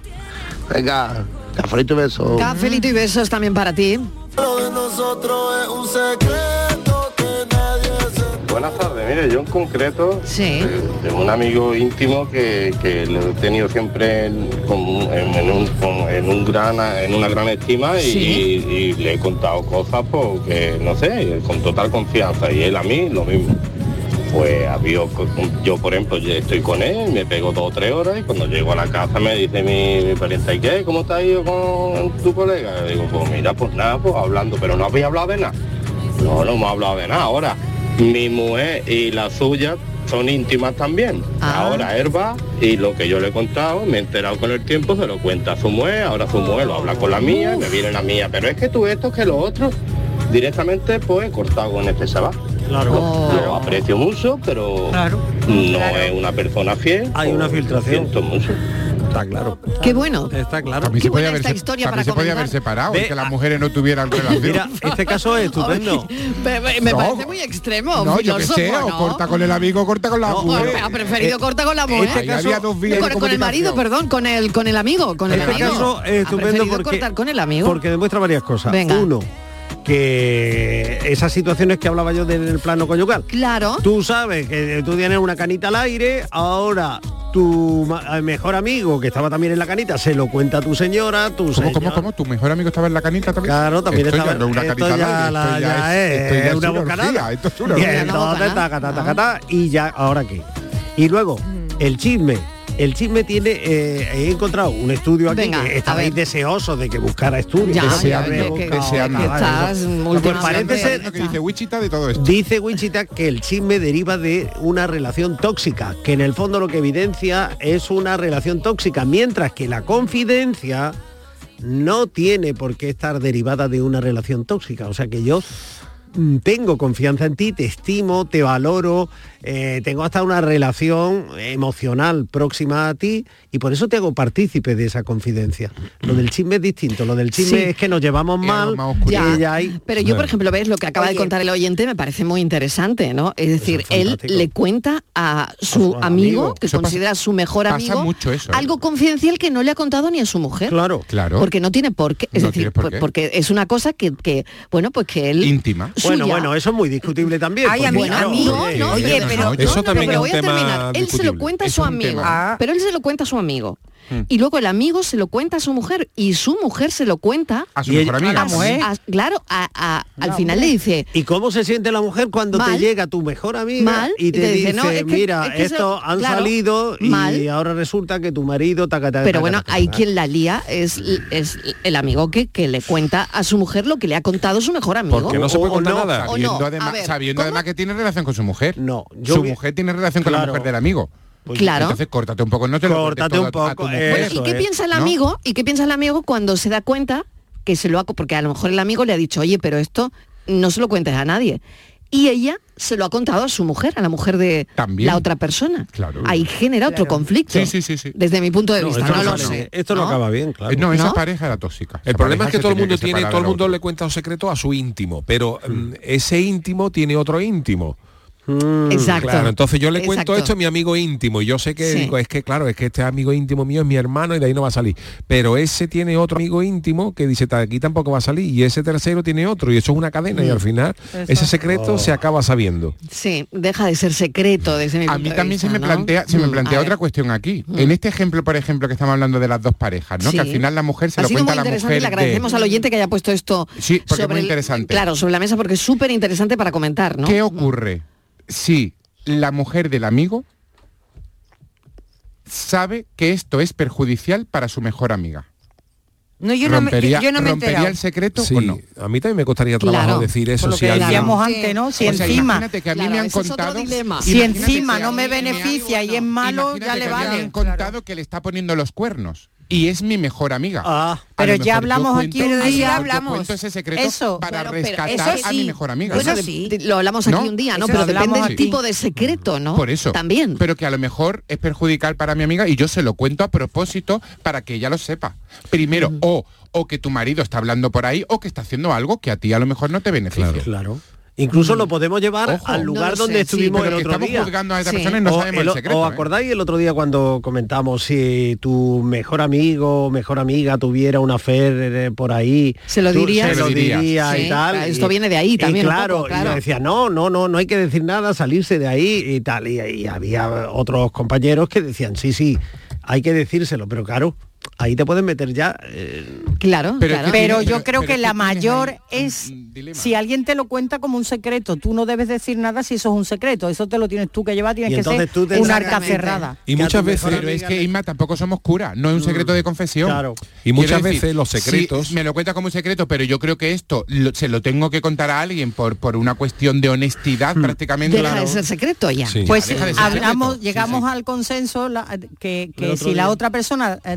Venga, cafelito y beso. Cafelito y besos también para ti. Lo de nosotros es un secreto que nadie se... Buenas tardes, mire, yo en concreto, Sí. de un amigo íntimo que, que lo he tenido siempre en, con- en- en un, con- en un gran, en una gran estima y, Sí. y- y le he contado cosas porque, no sé, con total confianza y él a mí lo mismo. Pues había, yo por ejemplo estoy con él, me pego dos o tres horas y cuando llego a la casa me dice mi, mi pariente, ¿y qué? ¿Cómo ha ido con tu colega? Y digo, pues mira, pues nada, pues hablando, pero no había hablado de nada. No, no hemos hablado de nada. Ahora, mi mujer y la suya son íntimas también. Ahora él va y lo que yo le he contado, me he enterado con el tiempo, se lo cuenta a su mujer, ahora su mujer lo habla con la mía y me viene la mía. Pero es que tú esto, que lo otro, directamente pues he cortado con este chaval. Claro. Lo, lo aprecio mucho, pero no es una persona fiel. Hay una filtración. Siento mucho. Está claro. Qué bueno. Está claro. A mí Qué se podía haber, esta se- historia a mí para se podía haber separado Ve, y que las mujeres no tuvieran relación. Mira, este caso es estupendo. Me, me- me No. parece muy extremo. No, yo que sé, corta con el amigo corta con la mujer. Ha preferido Eh, corta con la mujer. este caso- había dos vías con, con el marido, perdón, con el con el amigo, con el Este amigo. caso es estupendo preferido porque, cortar con el amigo. porque demuestra varias cosas. Venga. Uno, que esas situaciones que hablaba yo del plano conyugal. Claro. Tú sabes que tú tienes una canita al aire, ahora tu eh, mejor amigo, que estaba también en la canita, se lo cuenta a tu señora, tu ¿Cómo, señora... cómo, cómo? ¿Tu mejor amigo estaba en la canita también? Claro, también esto estaba... ya no una esto canita al ya, aire, la- esto ya ya es, es, esto ya es una bocanada. esto es una Y orgía. entonces, taca, taca, taca, taca, y ya, ¿ahora qué? Y luego, el chisme. El chisme tiene, eh, he encontrado un estudio aquí Venga, que a estabais deseosos de que buscara estudios. Ya, ya, que- Pues parece ser que dice Wichita de todo esto. Dice Wichita que el chisme deriva de una relación tóxica, que en el fondo lo que evidencia es una relación tóxica, mientras que la confidencia no tiene por qué estar derivada de una relación tóxica. O sea que yo tengo confianza en ti, te estimo, te valoro, eh, tengo hasta una relación emocional próxima a ti y por eso te hago partícipe de esa confidencia. Lo del chisme es distinto, lo del chisme Sí. es que nos llevamos mal, Ya, y ya hay- Pero yo, por ejemplo, ves lo que acaba de contar el oyente, me parece muy interesante, ¿no? Es decir, él le cuenta a su, amigo, amigo. que Eso pasa- considera su mejor pasa amigo, mucho eso, ¿eh? algo confidencial que no le ha contado ni a su mujer. Claro, claro. Porque no tiene por qué, es No decir, por- qué. porque es una cosa que, que, bueno, pues que él... Íntima. Bueno, suya. bueno, eso es muy discutible también. Ay, porque, a mí- claro, a mí- no, no, oye, pero- eso no, también pero es voy a terminar. Él se lo cuenta a su amigo. Ah. pero él se lo cuenta a su amigo. Hmm. Y luego el amigo se lo cuenta a su mujer y su mujer se lo cuenta A su mejor amiga. a a- claro, a- a- al final le dice, ¿Y cómo se siente la mujer cuando Mal. te llega tu mejor amiga Mal, y te, dice, "No, es que- mira, es que se- estos han claro, salido y mal. ahora resulta que tu marido... taca, taca, Pero taca, bueno, taca, hay taca"? quien la lía, es, es el amigo que, que le cuenta a su mujer lo que le ha contado su mejor amigo. Porque no se puede contar no, nada. Sabiendo, no, además, a ver, sabiendo ¿cómo? además que tiene relación con su mujer. No, yo su vi- mujer tiene relación con la mujer del amigo. Pues Claro. Entonces córtate un poco, no te lo Córtate un a poco, eso ¿Y qué es. piensa el ¿No? amigo? ¿Y qué piensa el amigo cuando se da cuenta que se lo ha... Porque a lo mejor el amigo le ha dicho, oye, pero esto no se lo cuentes a nadie. Y ella se lo ha contado a su mujer, a la mujer de También. la otra persona. Claro. Ahí genera otro conflicto. Sí, sí, sí, sí. Desde mi punto de No, vista, esto no, no lo acaba sé. bien. Esto no acaba bien, claro. No, esa ¿No? pareja era tóxica. El Esa problema es que todo el mundo tiene, todo el mundo le cuenta un secreto a su íntimo, pero mm, ese íntimo tiene otro íntimo. Exacto. Claro, entonces yo le cuento esto a mi amigo íntimo y yo sé que Sí. digo, es que claro, es que este amigo íntimo mío es mi hermano y de ahí no va a salir. Pero ese tiene otro amigo íntimo que dice, "Ta- aquí tampoco va a salir y ese tercero tiene otro y eso es una cadena y al final ese secreto se acaba sabiendo. Sí, deja de ser secreto desde mi A mí de también se me ¿no? plantea, se me Mm, plantea otra ver. cuestión aquí. Mm. En este ejemplo, por ejemplo, que estamos hablando de las dos parejas, ¿no? Sí. Que al final la mujer se ha lo sido cuenta muy a la mujer y le agradecemos de- al oyente que haya puesto esto Sí, porque es muy el- interesante. claro, sobre la mesa porque es súper interesante para comentar, ¿no? ¿Qué ocurre si la mujer del amigo sabe que esto es perjudicial para su mejor amiga? No, yo no me, ¿Rompería, yo no me rompería enterado. el secreto Sí, o no? a mí también me costaría trabajo Claro, decir eso Por lo si que alguien- decíamos antes, ¿no? Si O sea, encima, imagínate que a mí Claro, me han contado... si encima no me me beneficia y es malo, ya le que me vale. han contado que le está poniendo los cuernos y es mi mejor amiga. Ah, Pero ya hablamos aquí un yo día- cuento hablamos. ese secreto Eso. para rescatar eso a mi mejor amiga. Bueno, sí. lo hablamos aquí ¿No? un día, ¿no? Eso Pero depende del tipo de secreto, ¿no? Por eso. También. Pero que a lo mejor es perjudicial para mi amiga y yo se lo cuento a propósito para que ella lo sepa. Primero, o, o que tu marido está hablando por ahí o que está haciendo algo que a ti a lo mejor no te beneficia. Claro. Incluso lo podemos llevar Ojo. al lugar donde sé, estuvimos el otro estamos día. juzgando a esta Sí. persona y no O sabemos el- el secreto. ¿Os ¿eh? acordáis el otro día cuando comentamos si tu mejor amigo o mejor amiga tuviera una fe por ahí? Se lo tú dirías. Se lo diría Sí, y tal. claro, esto y- viene de ahí y también un claro, poco, claro. y decía, no, no, no, no hay que decir nada, salirse de ahí y tal. Y, y había otros compañeros que decían, sí, sí, hay que decírselo, pero claro, ahí te pueden meter ya... eh, Claro, Pero claro. Pero yo pero- creo pero que la mayor es si alguien te lo cuenta como un secreto, tú no debes decir nada si eso es un secreto, eso te lo tienes tú que llevar, tienes Y que ser una arca cerrada. Y muchas veces Pero es que Inma tampoco somos cura, no es un secreto de confesión. Claro. Y muchas veces los si secretos- me lo cuenta como un secreto, pero yo creo que esto lo- se lo tengo que contar a alguien por, por una cuestión de honestidad prácticamente. Deja de ser secreto ya. Sí. Pues hablamos, secreto. llegamos Sí, sí. al consenso la- que, que si la otra persona eh,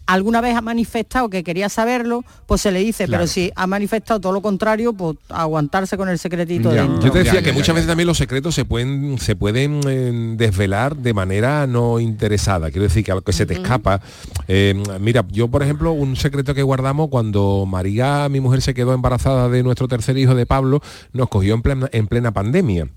alguna vez ha manifestado que quería saberlo, pues se le dice, Claro. pero si ha manifestado todo lo contrario, pues aguantarse con el secretito Ya. dentro. Yo te decía Ya, que ya, muchas ya. veces también los secretos se pueden se pueden eh, desvelar de manera no interesada. Quiero decir que a lo que se te escapa. eh, mira, yo por ejemplo, un secreto que guardamos cuando María, mi mujer, se quedó embarazada de nuestro tercer hijo de Pablo, nos cogió en plena, en plena pandemia.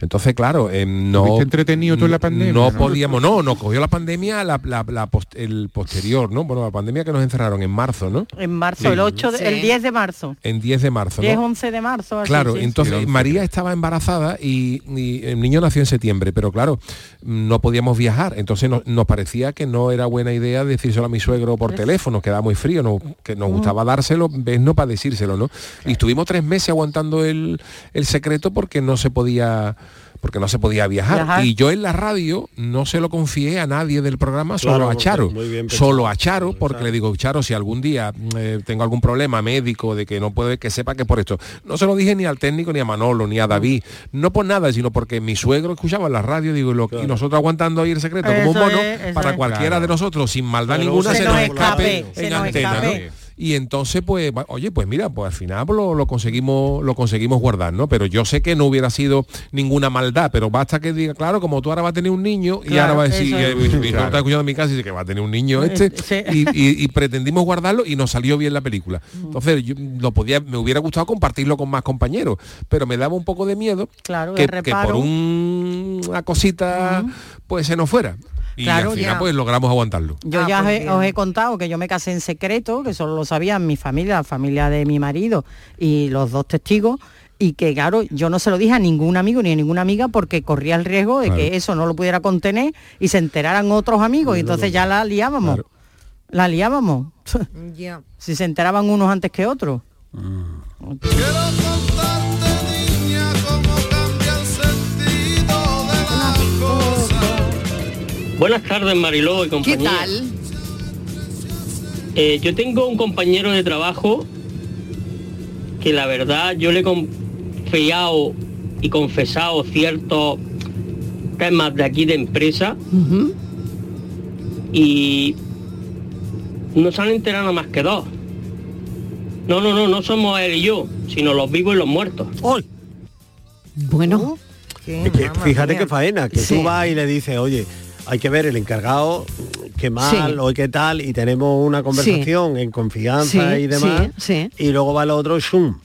Entonces, claro, eh, no. ¿Estuviste entretenido tú en la pandemia, No no? podíamos, no, nos cogió la pandemia, la, la- la post- el posterior ¿no? Bueno, la pandemia que nos encerraron en marzo, ¿no? En marzo, Sí. el 8, de- Sí. el 10 de marzo. En 10 de marzo, 10, ¿no? 11 de marzo. así, Claro, sí, sí. entonces María estaba embarazada y, y el niño nació en septiembre, pero claro, no podíamos viajar, entonces nos, nos parecía que no era buena idea decírselo a mi suegro por teléfono, quedaba muy frío, no, que nos gustaba dárselo, ves, no para decírselo, ¿no? Y estuvimos tres meses aguantando el, el secreto porque no se podía porque no se podía viajar. Y yo en la radio no se lo confié a nadie del programa, solo Claro, a Charo. solo a Charo, porque le digo, Charo, si algún día eh, tengo algún problema médico de que no puede, que sepa que por esto. No se lo dije ni al técnico, ni a Manolo, ni a David. No por nada, sino porque mi suegro escuchaba en la radio digo, y lo- y nosotros aguantando ahí el secreto como un mono, es, para es. cualquiera Claro. de nosotros, sin maldad Pero ninguna, se se, nos escape, en antena, escape. ¿no? Y entonces, pues, oye, pues mira, pues al final pues, lo, lo conseguimos, lo conseguimos guardar, ¿no? Pero yo sé que no hubiera sido ninguna maldad, pero basta que diga, claro, como tú ahora vas a tener un niño, y ahora va a decir, y, es. y- y tú Claro. estás escuchando en mi casa y dice que va a tener un niño este, Sí. y, y- y pretendimos guardarlo y nos salió bien la película. Entonces, yo lo podía, me hubiera gustado compartirlo con más compañeros, pero me daba un poco de miedo Claro, que, por un- una cosita, pues se nos fuera. Y Claro, al final, ya. pues logramos aguantarlo. Yo ya os he, os he contado que yo me casé en secreto, que solo lo sabían mi familia, la familia de mi marido y los dos testigos, y que claro, yo no se lo dije a ningún amigo ni a ninguna amiga porque corría el riesgo de Claro. que eso no lo pudiera contener y se enteraran otros amigos y entonces ya la liábamos. La liábamos. Ya. si se enteraban unos antes que otros. Buenas tardes, Mariló y ¿Qué compañía. tal? Eh, yo tengo un compañero de trabajo que la verdad yo le he confiado y confesado ciertos temas de aquí de empresa y no se han enterado nada más que dos. No, no, no, no somos él y yo, sino los vivos y los muertos. Bueno. Es que fíjate qué faena, que Sí. tú vas y le dices, oye, hay que ver el encargado, qué mal Sí. o qué tal, y tenemos una conversación en confianza Sí, y demás, sí, y luego va el otro, shum.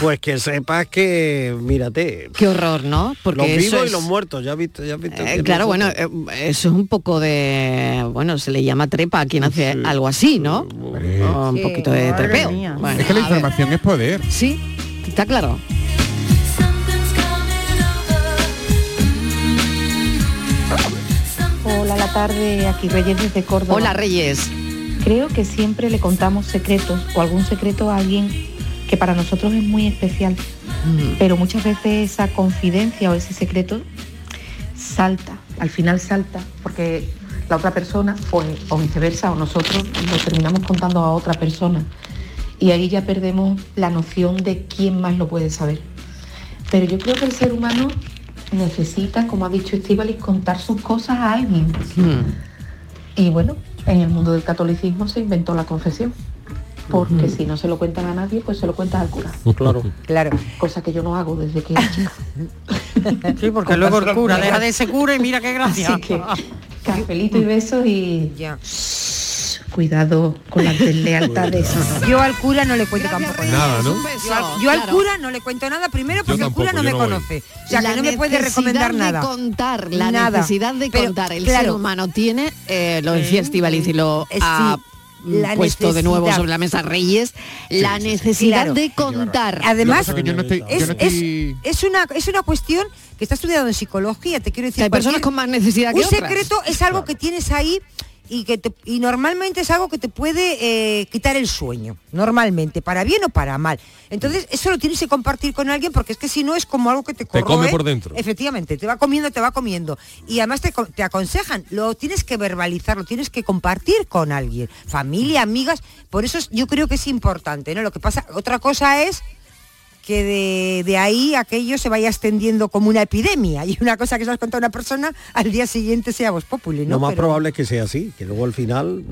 Pues que sepas que, mírate, Qué horror, ¿no? Porque los vivos es- y los muertos, ya has visto, ya has visto. Eh, claro, bueno, eh, eso es un poco de, bueno, se le llama trepa a quien hace algo así, ¿no? O un poquito de trepeo. Bueno, Es que la información es poder. Sí, está claro. La tarde, aquí Reyes desde Córdoba. Hola, Reyes. Creo que siempre le contamos secretos o algún secreto a alguien que para nosotros es muy especial, pero muchas veces esa confidencia o ese secreto salta, al final salta, porque la otra persona, o, o viceversa, o nosotros lo terminamos contando a otra persona. Y ahí ya perdemos la noción de quién más lo puede saber. Pero yo creo que el ser humano necesita, como ha dicho Estíbaliz, contar sus cosas a alguien. Y bueno, en el mundo del catolicismo se inventó la confesión. Porque si no se lo cuentan a nadie, pues se lo cuentan al cura. Claro. Claro. Cosa que yo no hago desde que era chica. Sí, porque luego el cura deja de ser cura y mira qué gracia. Así que cafelito y besos y cuidado con las deslealtades. Yo al cura no le cuento tampoco Nada, ¿no? Yo, al, yo al claro. cura no le cuento nada, primero porque tampoco, el cura no me no conoce. O sea, La que no me puede necesidad recomendar de nada. contar, la Nada. necesidad de Pero, contar. El claro, ser humano tiene, eh, lo decía Estivaliz y lo Eh, ha sí, mm, la puesto de nuevo sobre la mesa Reyes, la necesidad Claro. de contar. Además, que es que yo no estoy- es, yo no es- estoy- es una, es una cuestión que está estudiado en psicología, te quiero decir. Que hay personas con más necesidad que Un otras. secreto es algo que tienes ahí y que te- y normalmente es algo que te puede eh, quitar el sueño, normalmente, para bien o para mal. Entonces, eso lo tienes que compartir con alguien porque es que si no es como algo que te Te come corroe. por dentro. Efectivamente, te va comiendo, te va comiendo. Y además te, te aconsejan, lo tienes que verbalizar, lo tienes que compartir con alguien, familia, amigas. Por eso es- yo creo que es importante, ¿no? Lo que pasa, otra cosa es que de, de ahí aquello se vaya extendiendo como una epidemia y una cosa que se has contado a una persona al día siguiente sea vos populi, ¿no? Lo más Pero- probable es que sea así, que luego al final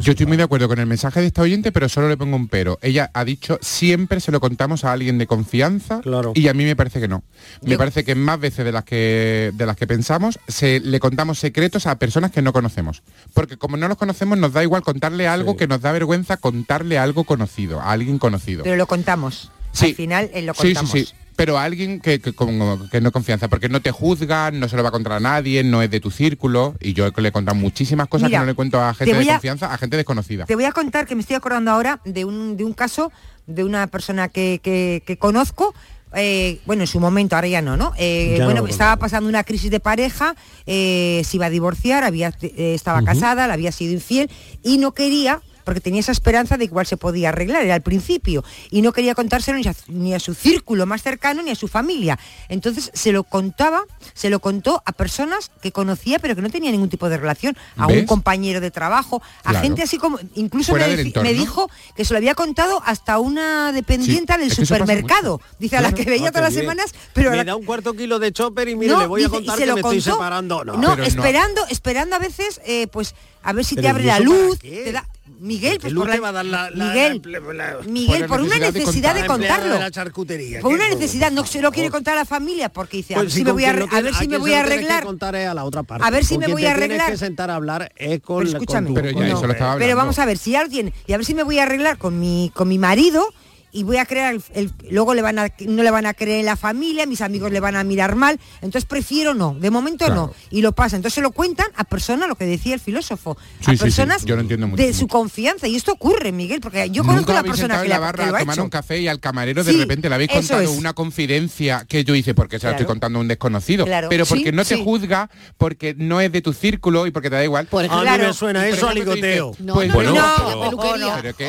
Yo estoy muy de acuerdo con el mensaje de esta oyente, pero solo le pongo un pero. Ella ha dicho siempre se lo contamos a alguien de confianza y a mí me parece que no. Me parece que más veces de las que de las que pensamos se le contamos secretos a personas que no conocemos, porque como no los conocemos nos da igual contarle algo que nos da vergüenza contarle algo conocido, a alguien conocido. Pero lo contamos. Sí. Al final eh, lo Sí, sí, contamos. sí. pero a alguien que, que, como que no confianza, porque no te juzga, no se lo va a contar a nadie, no es de tu círculo, y yo le he contado muchísimas cosas Mira, que no le cuento a te gente de a- confianza, a gente desconocida. Te voy a contar que me estoy acordando ahora de un, de un caso de una persona que, que- que conozco. eh, bueno, en su momento, ahora ya no, ¿no? Eh, Ya bueno, estaba pasando una crisis de pareja, eh, se iba a divorciar, había, eh, estaba casada, le había sido infiel y no quería porque tenía esa esperanza de que igual se podía arreglar, era al principio, y no quería contárselo ni a, ni a su círculo más cercano ni a su familia. Entonces se lo contaba, se lo contó a personas que conocía pero que no tenía ningún tipo de relación, a un compañero de trabajo, a Claro. gente así como, incluso me, entorno. dijo que se lo había contado hasta una dependiente Sí, del supermercado. Dice a la que veía todas las bien. semanas, pero a me la- da un cuarto kilo de chopper y mire, no, le voy a dice, contar se que lo me estoy contó. separando. No, esperando, esperando a veces, eh, pues, a ver si te abre ¿y la luz, qué? te da. Miguel, ¿Qué pues por la, va a dar la- la- Miguel, la- Miguel, por una necesidad de, La empleada contarlo. de la charcutería. Por una necesidad, no por se lo quiere contar a la familia porque dice, a Pues ver si me voy a, arre- a ver si me voy a que arreglar. contar a la otra parte. A ver si Con me voy a tienes arreglar. que sentar a hablar es con, Pero con escúchame, tu- Pero ya con eso tu- lo estaba Pero hablando. vamos a ver, si ya lo tiene, y a ver si me voy a arreglar con mi, con mi marido y voy a crear, el, el- luego le van a, no le van a creer en la familia, mis amigos le van a mirar mal, entonces prefiero no, de momento no, y lo pasa. Entonces se lo cuentan a personas, lo que decía el filósofo, Sí, sí, a sí, personas yo lo entiendo mucho, de su confianza, y esto ocurre, Miguel, porque yo Nunca conozco a la persona que, la ha- barra que lo a ha tomar hecho. un café y al camarero de Sí, repente le habéis contado es. una confidencia que yo hice porque se la estoy Claro. contando a un desconocido, Claro. pero porque Sí, no te sí. juzga, porque no es de tu círculo y porque te da igual. A mí me suena por eso a ejemplo te dice, ligoteo. No, pues no, bueno, no, pero- la peluquería. pero que-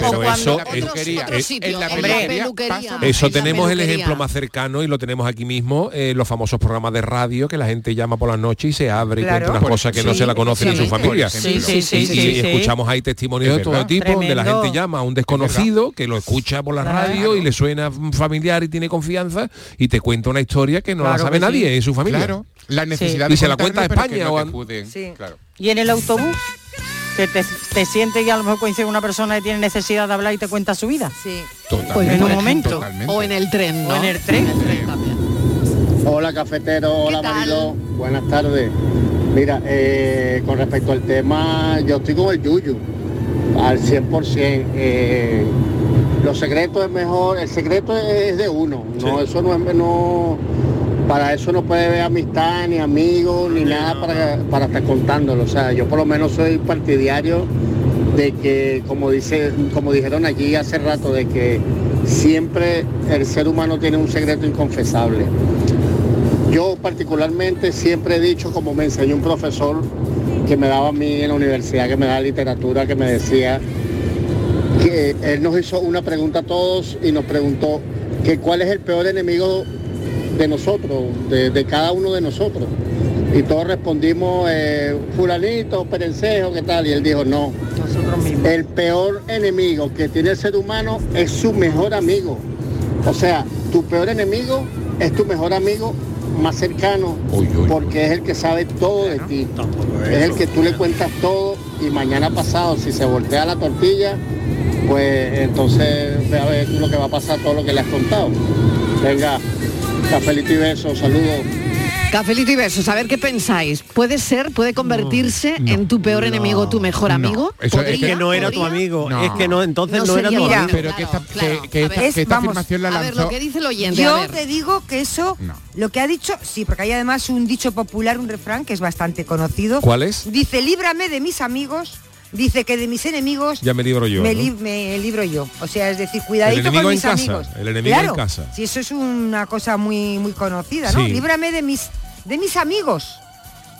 Eso- peluquería, peluquería tenemos el ejemplo más cercano y lo tenemos aquí mismo, eh, los famosos programas de radio que la gente llama por las noches y se abre y Claro. cuenta unas Por- cosas que no se la conocen en su familia. Y- sí, y, sí, sí. escuchamos ahí testimonios Es de todo tipo, donde la gente llama a un desconocido que lo escucha por la radio y le suena familiar y tiene confianza y te cuenta una historia que no la sabe sí. nadie en su familia. Claro, la necesidad Y de se la cuenta a España no o te a- juzguen, Sí. claro. Y en el autobús, que te, te sientes y a lo mejor coincide con una persona que tiene necesidad de hablar y te cuenta su vida. Sí. Totalmente, Pues en un momento. totalmente. O en el tren, O en el tren. Hola cafetero, hola tal? Marilo, buenas tardes. Mira, eh, con respecto al tema, yo estoy con el Yuyu, al 100%. eh, los secretos es mejor, el secreto es de uno, no, eso no es, no, para eso no puede haber amistad, ni amigos, ni nada para, para estar contándolo. O sea, yo por lo menos soy partidario de que, como dice, como dijeron aquí hace rato, de que siempre el ser humano tiene un secreto inconfesable. Yo particularmente siempre he dicho, como me enseñó un profesor que me daba a mí en la universidad, que me daba literatura, que me decía que él nos hizo una pregunta a todos y nos preguntó que cuál es el peor enemigo de nosotros, de, de cada uno de nosotros. Y todos respondimos, eh, fulanito, perencejo, ¿qué tal? Y él dijo, no, el peor enemigo que tiene el ser humano es su mejor amigo. O sea, tu peor enemigo es tu mejor amigo más cercano, porque es el que sabe todo de ti. Es el que tú le cuentas todo y mañana pasado, si se voltea la tortilla, pues entonces ve a ver lo que va a pasar, todo lo que le has contado. Venga, cafelito y besos, saludos. Cafelito y besos, a ver qué pensáis. ¿Puede ser, puede convertirse en tu peor enemigo, tu mejor amigo? Eso es que no era tu amigo, No. es que no, entonces No no, era tu amigo. Pero que esta, que, que esta, Es- que esta vamos, afirmación la A ver, lo que dice el oyente, Yo te digo que eso, lo que ha dicho, sí, porque hay además un dicho popular, un refrán que es bastante conocido. ¿Cuál es? Dice, líbrame de mis amigos, dice que de mis enemigos Ya me libro yo. me, ¿no? li- me libro yo. O sea, es decir, cuidadito El enemigo con en mis casa, amigos. el enemigo en Claro, casa. Si eso es una cosa muy muy conocida, ¿no? Sí. Líbrame de mis de mis amigos.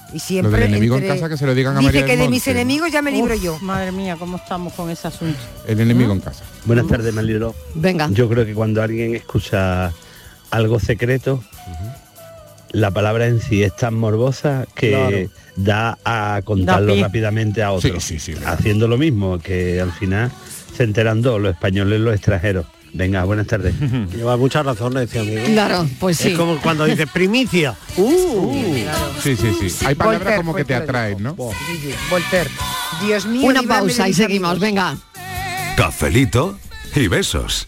Y Lo siempre del enemigo en casa que se lo digan a Dice María que de mis enemigos ya me libro Uf, yo. Madre mía, ¿cómo estamos con ese asunto? El enemigo en casa. Buenas tardes, Maliro. Venga. Yo creo que cuando alguien escucha algo secreto, la palabra en sí es tan morbosa que da a contarlo rápidamente a otros. Sí, sí, sí, haciendo lo mismo, que al final se enteran dos, los españoles y los extranjeros. Venga, buenas tardes. Lleva mucha razón, decía amigo. Claro, pues sí. Es como cuando dices primicia. Uh, Sí, sí, sí. Hay palabras Voltaire como que te atraen, ¿no? Voltaire. Dios mío. Una pausa y seguimos, venga. Cafelito y besos.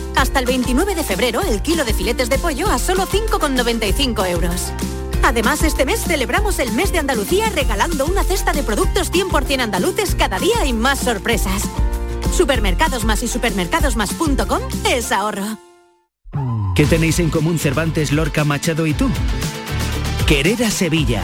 Hasta el 29 de febrero el kilo de filetes de pollo a solo 5,95 euros. Además, este mes celebramos el mes de Andalucía regalando una cesta de productos 100% andaluces cada día y más sorpresas. Supermercados Más y supermercadosmás.com es ahorro. ¿Qué tenéis en común Cervantes, Lorca, Machado y tú? Querer a Sevilla.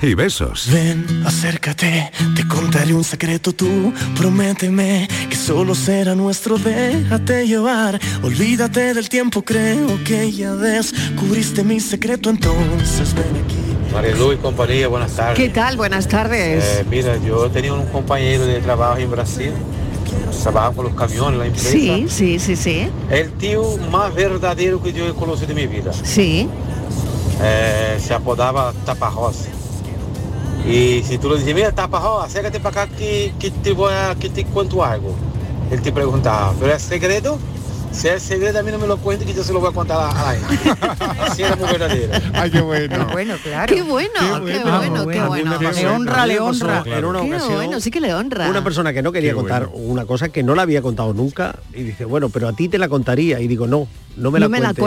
y besos. Ven, acércate, te contaré un secreto tú, prométeme que solo será nuestro, déjate llevar, olvídate del tiempo, creo que ya descubriste mi secreto, entonces ven aquí. María Luz y compañía, buenas tardes. ¿Qué tal? Buenas tardes. Eh, mira, yo tenía un compañero de trabajo en Brasil, trabaja con los camiones, la empresa. Sí, sí, sí, sí. El tío más verdadero que yo he conocido de mi vida. Sí. Eh, se apodaba Taparrosa. Y si tú le dices, mira, Taparrosa, acércate para acá que, que te voy a, que te cuento algo. Él te preguntaba, ¿pero es secreto? Si es secreto, a mí no me lo cuente que yo se lo voy a contar a la gente. Así era muy verdadero. Ay, qué bueno. Bueno, claro. Qué bueno, qué bueno, qué bueno. Le honra, le honra. En una Qué ocasión, bueno, sí que le honra. una persona que no quería Qué contar una cosa que no la había contado nunca y dice, bueno, pero a ti te la contaría. Y digo, no, no me la no me la cuentes.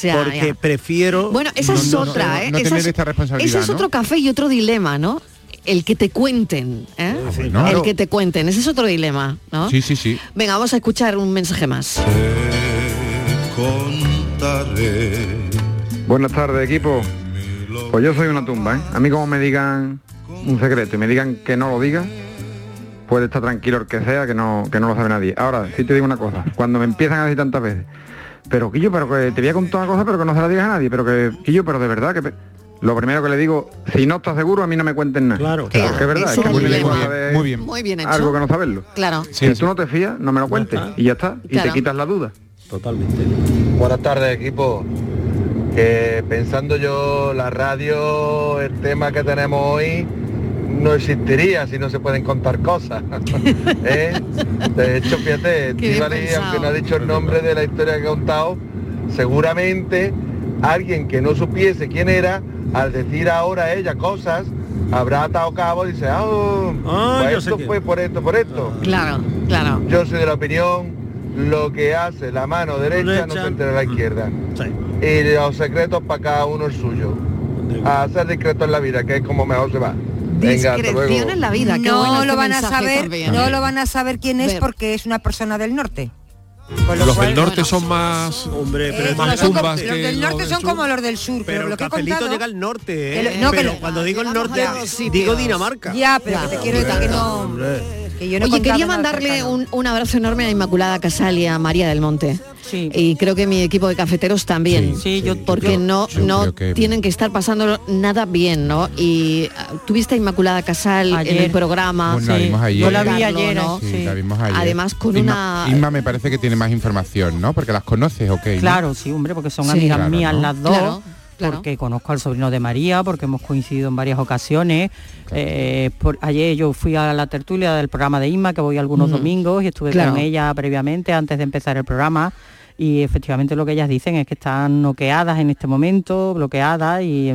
cuentes. ya, porque ya. prefiero... Bueno, esa es otra, ¿eh? no Esa tener es- esta responsabilidad, Ese es ¿no? otro café y otro dilema, ¿no? El que te cuenten, ¿eh? ¿no? El que te cuenten, ese es otro dilema, ¿no? Sí, sí, sí. Venga, vamos a escuchar un mensaje más. Buenas tardes, equipo. Pues yo soy una tumba, ¿eh? A mí como me digan un secreto y me digan que no lo diga, puede estar tranquilo el que sea, que no, que no lo sabe nadie. Ahora, sí te digo una cosa, cuando me empiezan a decir tantas veces, pero Quillo, pero que te voy a contar una cosa, pero que no se la digas a nadie, pero que, Quillo, pero de verdad que... pe-". Lo primero que le digo, si no estás seguro, a mí no me cuenten nada. Claro, Claro, Porque es verdad, es que muy bien, Muy bien. Muy bien hecho. algo que no saberlo. Claro. si tú no te fías, no me lo cuentes. Y ya está. Y Claro. te quitas la duda. Totalmente. Buenas tardes, equipo. Que pensando yo la radio, el tema que tenemos hoy, no existiría si no se pueden contar cosas. ¿Eh? De hecho, fíjate, pensado. aunque no ha dicho el nombre de la historia que ha contado, seguramente alguien que no supiese quién era, al decir ahora ella cosas, habrá atado cabo y dice, ah, Ah, pues sé esto quién". fue por esto, por esto. Claro, claro. Yo soy de la opinión, lo que hace la mano derecha, no se entera la izquierda. Y los secretos para cada uno el suyo. A ser discreto en la vida, que es como mejor se va. Venga. Discreción en la vida. qué no bueno lo van a saber, también. no lo van a saber quién es Ver. porque es una persona del norte. Lo Los cual- del norte son más... Hombre, pero Eh, más como- tumbas los que del norte los son como los del sur, pero, Pero lo el que he cafelito contado... llega al norte, que ¿eh? no, que pero lo- cuando digo el norte, digo Dinamarca. Ya, pero que te quiero decir que no... Hombre. Que yo no he Oye, quería mandarle un, un abrazo enorme a Inmaculada Casal y a María del Monte. Y creo que mi equipo de cafeteros también. Sí, yo- porque yo- no, yo no que- tienen que estar pasando nada bien, ¿no? Y ah, tuviste a Inmaculada Casal en el programa. Bueno, la vimos ayer. Yo la vi Carlos, ayer, ¿no? Sí, la vimos ayer. Además, con Inma- una- Inma me parece que tiene más información, ¿no? Porque las conoces, ok. ¿no? Claro, sí, hombre, porque son Sí. amigas Claro, mías ¿no? las dos. Claro, claro. Porque conozco al sobrino de María, porque hemos coincidido en varias ocasiones. Eh, por, ayer yo fui a la tertulia del programa de Inma, que voy algunos Ujú. domingos, y estuve Claro. con ella previamente, antes de empezar el programa. y efectivamente lo que ellas dicen es que están noqueadas en este momento, bloqueadas y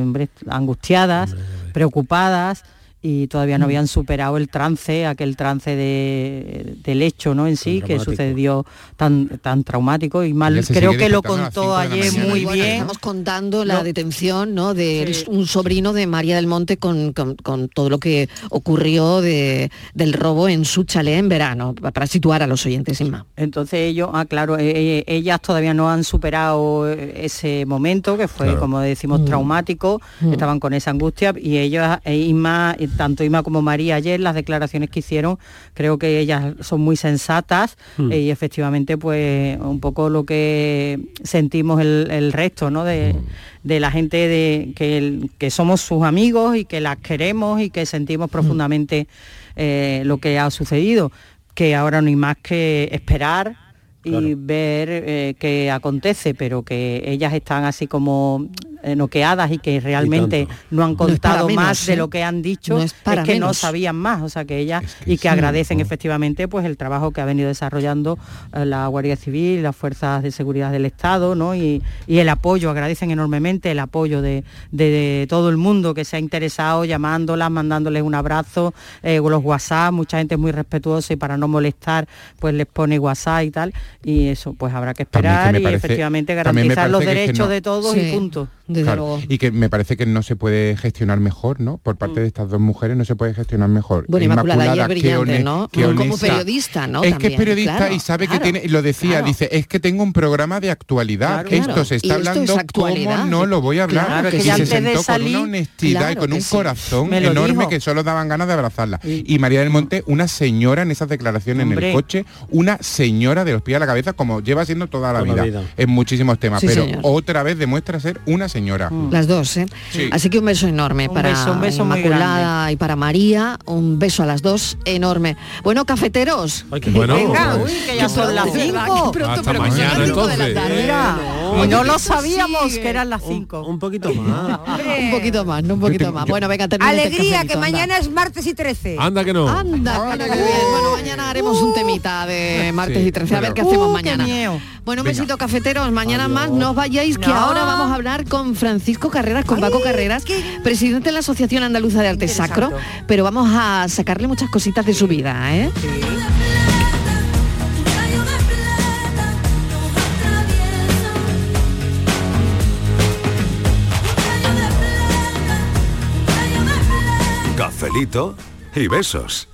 angustiadas, preocupadas y todavía no Mm. habían superado el trance, aquel trance de, del hecho ¿no? en sí, que traumático. sucedió tan, tan traumático y mal, creo que lo contó ayer mañana. muy Bueno, bien. Estamos contando la No. detención ¿no? de un sobrino de María del Monte con, con- con todo lo que ocurrió de- del robo en su chalet en verano, pa- para situar a los oyentes sin más. Entonces ellos, ah, claro, eh, eh, ellas todavía no han superado eh, ese momento que fue, Claro. como decimos, Mm. traumático, Mm. estaban con esa angustia y ellos, eh, Inma, eh, tanto Inma como María ayer, las declaraciones que hicieron, creo que ellas son muy sensatas Mm. eh, y efectivamente pues un poco lo que sentimos el, el resto, ¿no? De, de la gente de, que, el- que somos sus amigos y que las queremos y que sentimos profundamente eh, lo que ha sucedido, que ahora no hay más que esperar y ver eh, qué acontece, pero que ellas están así como noqueadas y que realmente no han No contado menos, más de ¿eh? lo que han dicho, No es para que no sabían más, o sea que ellas y que sí. agradecen efectivamente pues el trabajo que ha venido desarrollando eh, la Guardia Civil, las fuerzas de seguridad del Estado, ¿no? Y, y el apoyo, agradecen enormemente el apoyo de, de- de todo el mundo que se ha interesado, llamándolas, mandándoles un abrazo, eh, los WhatsApp, mucha gente es muy respetuosa y para no molestar, pues les pone WhatsApp y tal, y eso pues habrá que esperar y efectivamente garantizar los derechos no- de todos Sí. y punto. Claro, Y que me parece que no se puede gestionar mejor, ¿no? Por parte de estas dos mujeres no se puede gestionar mejor. Bueno, Inmaculada, ayer qué brillante, ¿no? qué Como honesta. periodista, ¿no? Es que es periodista claro, y sabe claro, que tiene, lo decía, claro. dice, es que tengo un programa de actualidad. Claro, esto claro. se está es hablando, actualidad. ¿cómo no lo voy a hablar? Claro, es que y se sentó con una honestidad Claro y con un sí. corazón enorme dijo. que solo daban ganas de abrazarla. Y María del Monte, una señora en esas declaraciones en el coche, una señora de los pies a la cabeza, como lleva siendo toda la vida, en muchísimos temas. Pero otra vez demuestra ser una señora. Las dos, ¿eh? Sí. Así que un beso enorme Un para beso, un beso Inmaculada y para María. Un beso a las dos enorme. Bueno, cafeteros. Bueno, Venga, pues, uy, que ya son las 5. Hasta mañana entonces. Mira, No, y no que lo sabíamos sigue. que eran las 5. Un poquito más. Un poquito más, no un poquito más. Bueno, venga, este Alegría, que anda. mañana es martes y 13. Anda que no. Anda, bien. Bueno, mañana haremos un temita de martes Sí, y 13. A ver qué hacemos Uh, mañana. qué miedo. Bueno, un Venga. besito cafeteros. Mañana más no os vayáis, que No. ahora vamos a hablar con Francisco Carreras, con Paco Carreras, presidente de la Asociación Andaluza de Arte Sacro, pero vamos a sacarle muchas cositas de su vida, ¿eh? Cafelito y besos.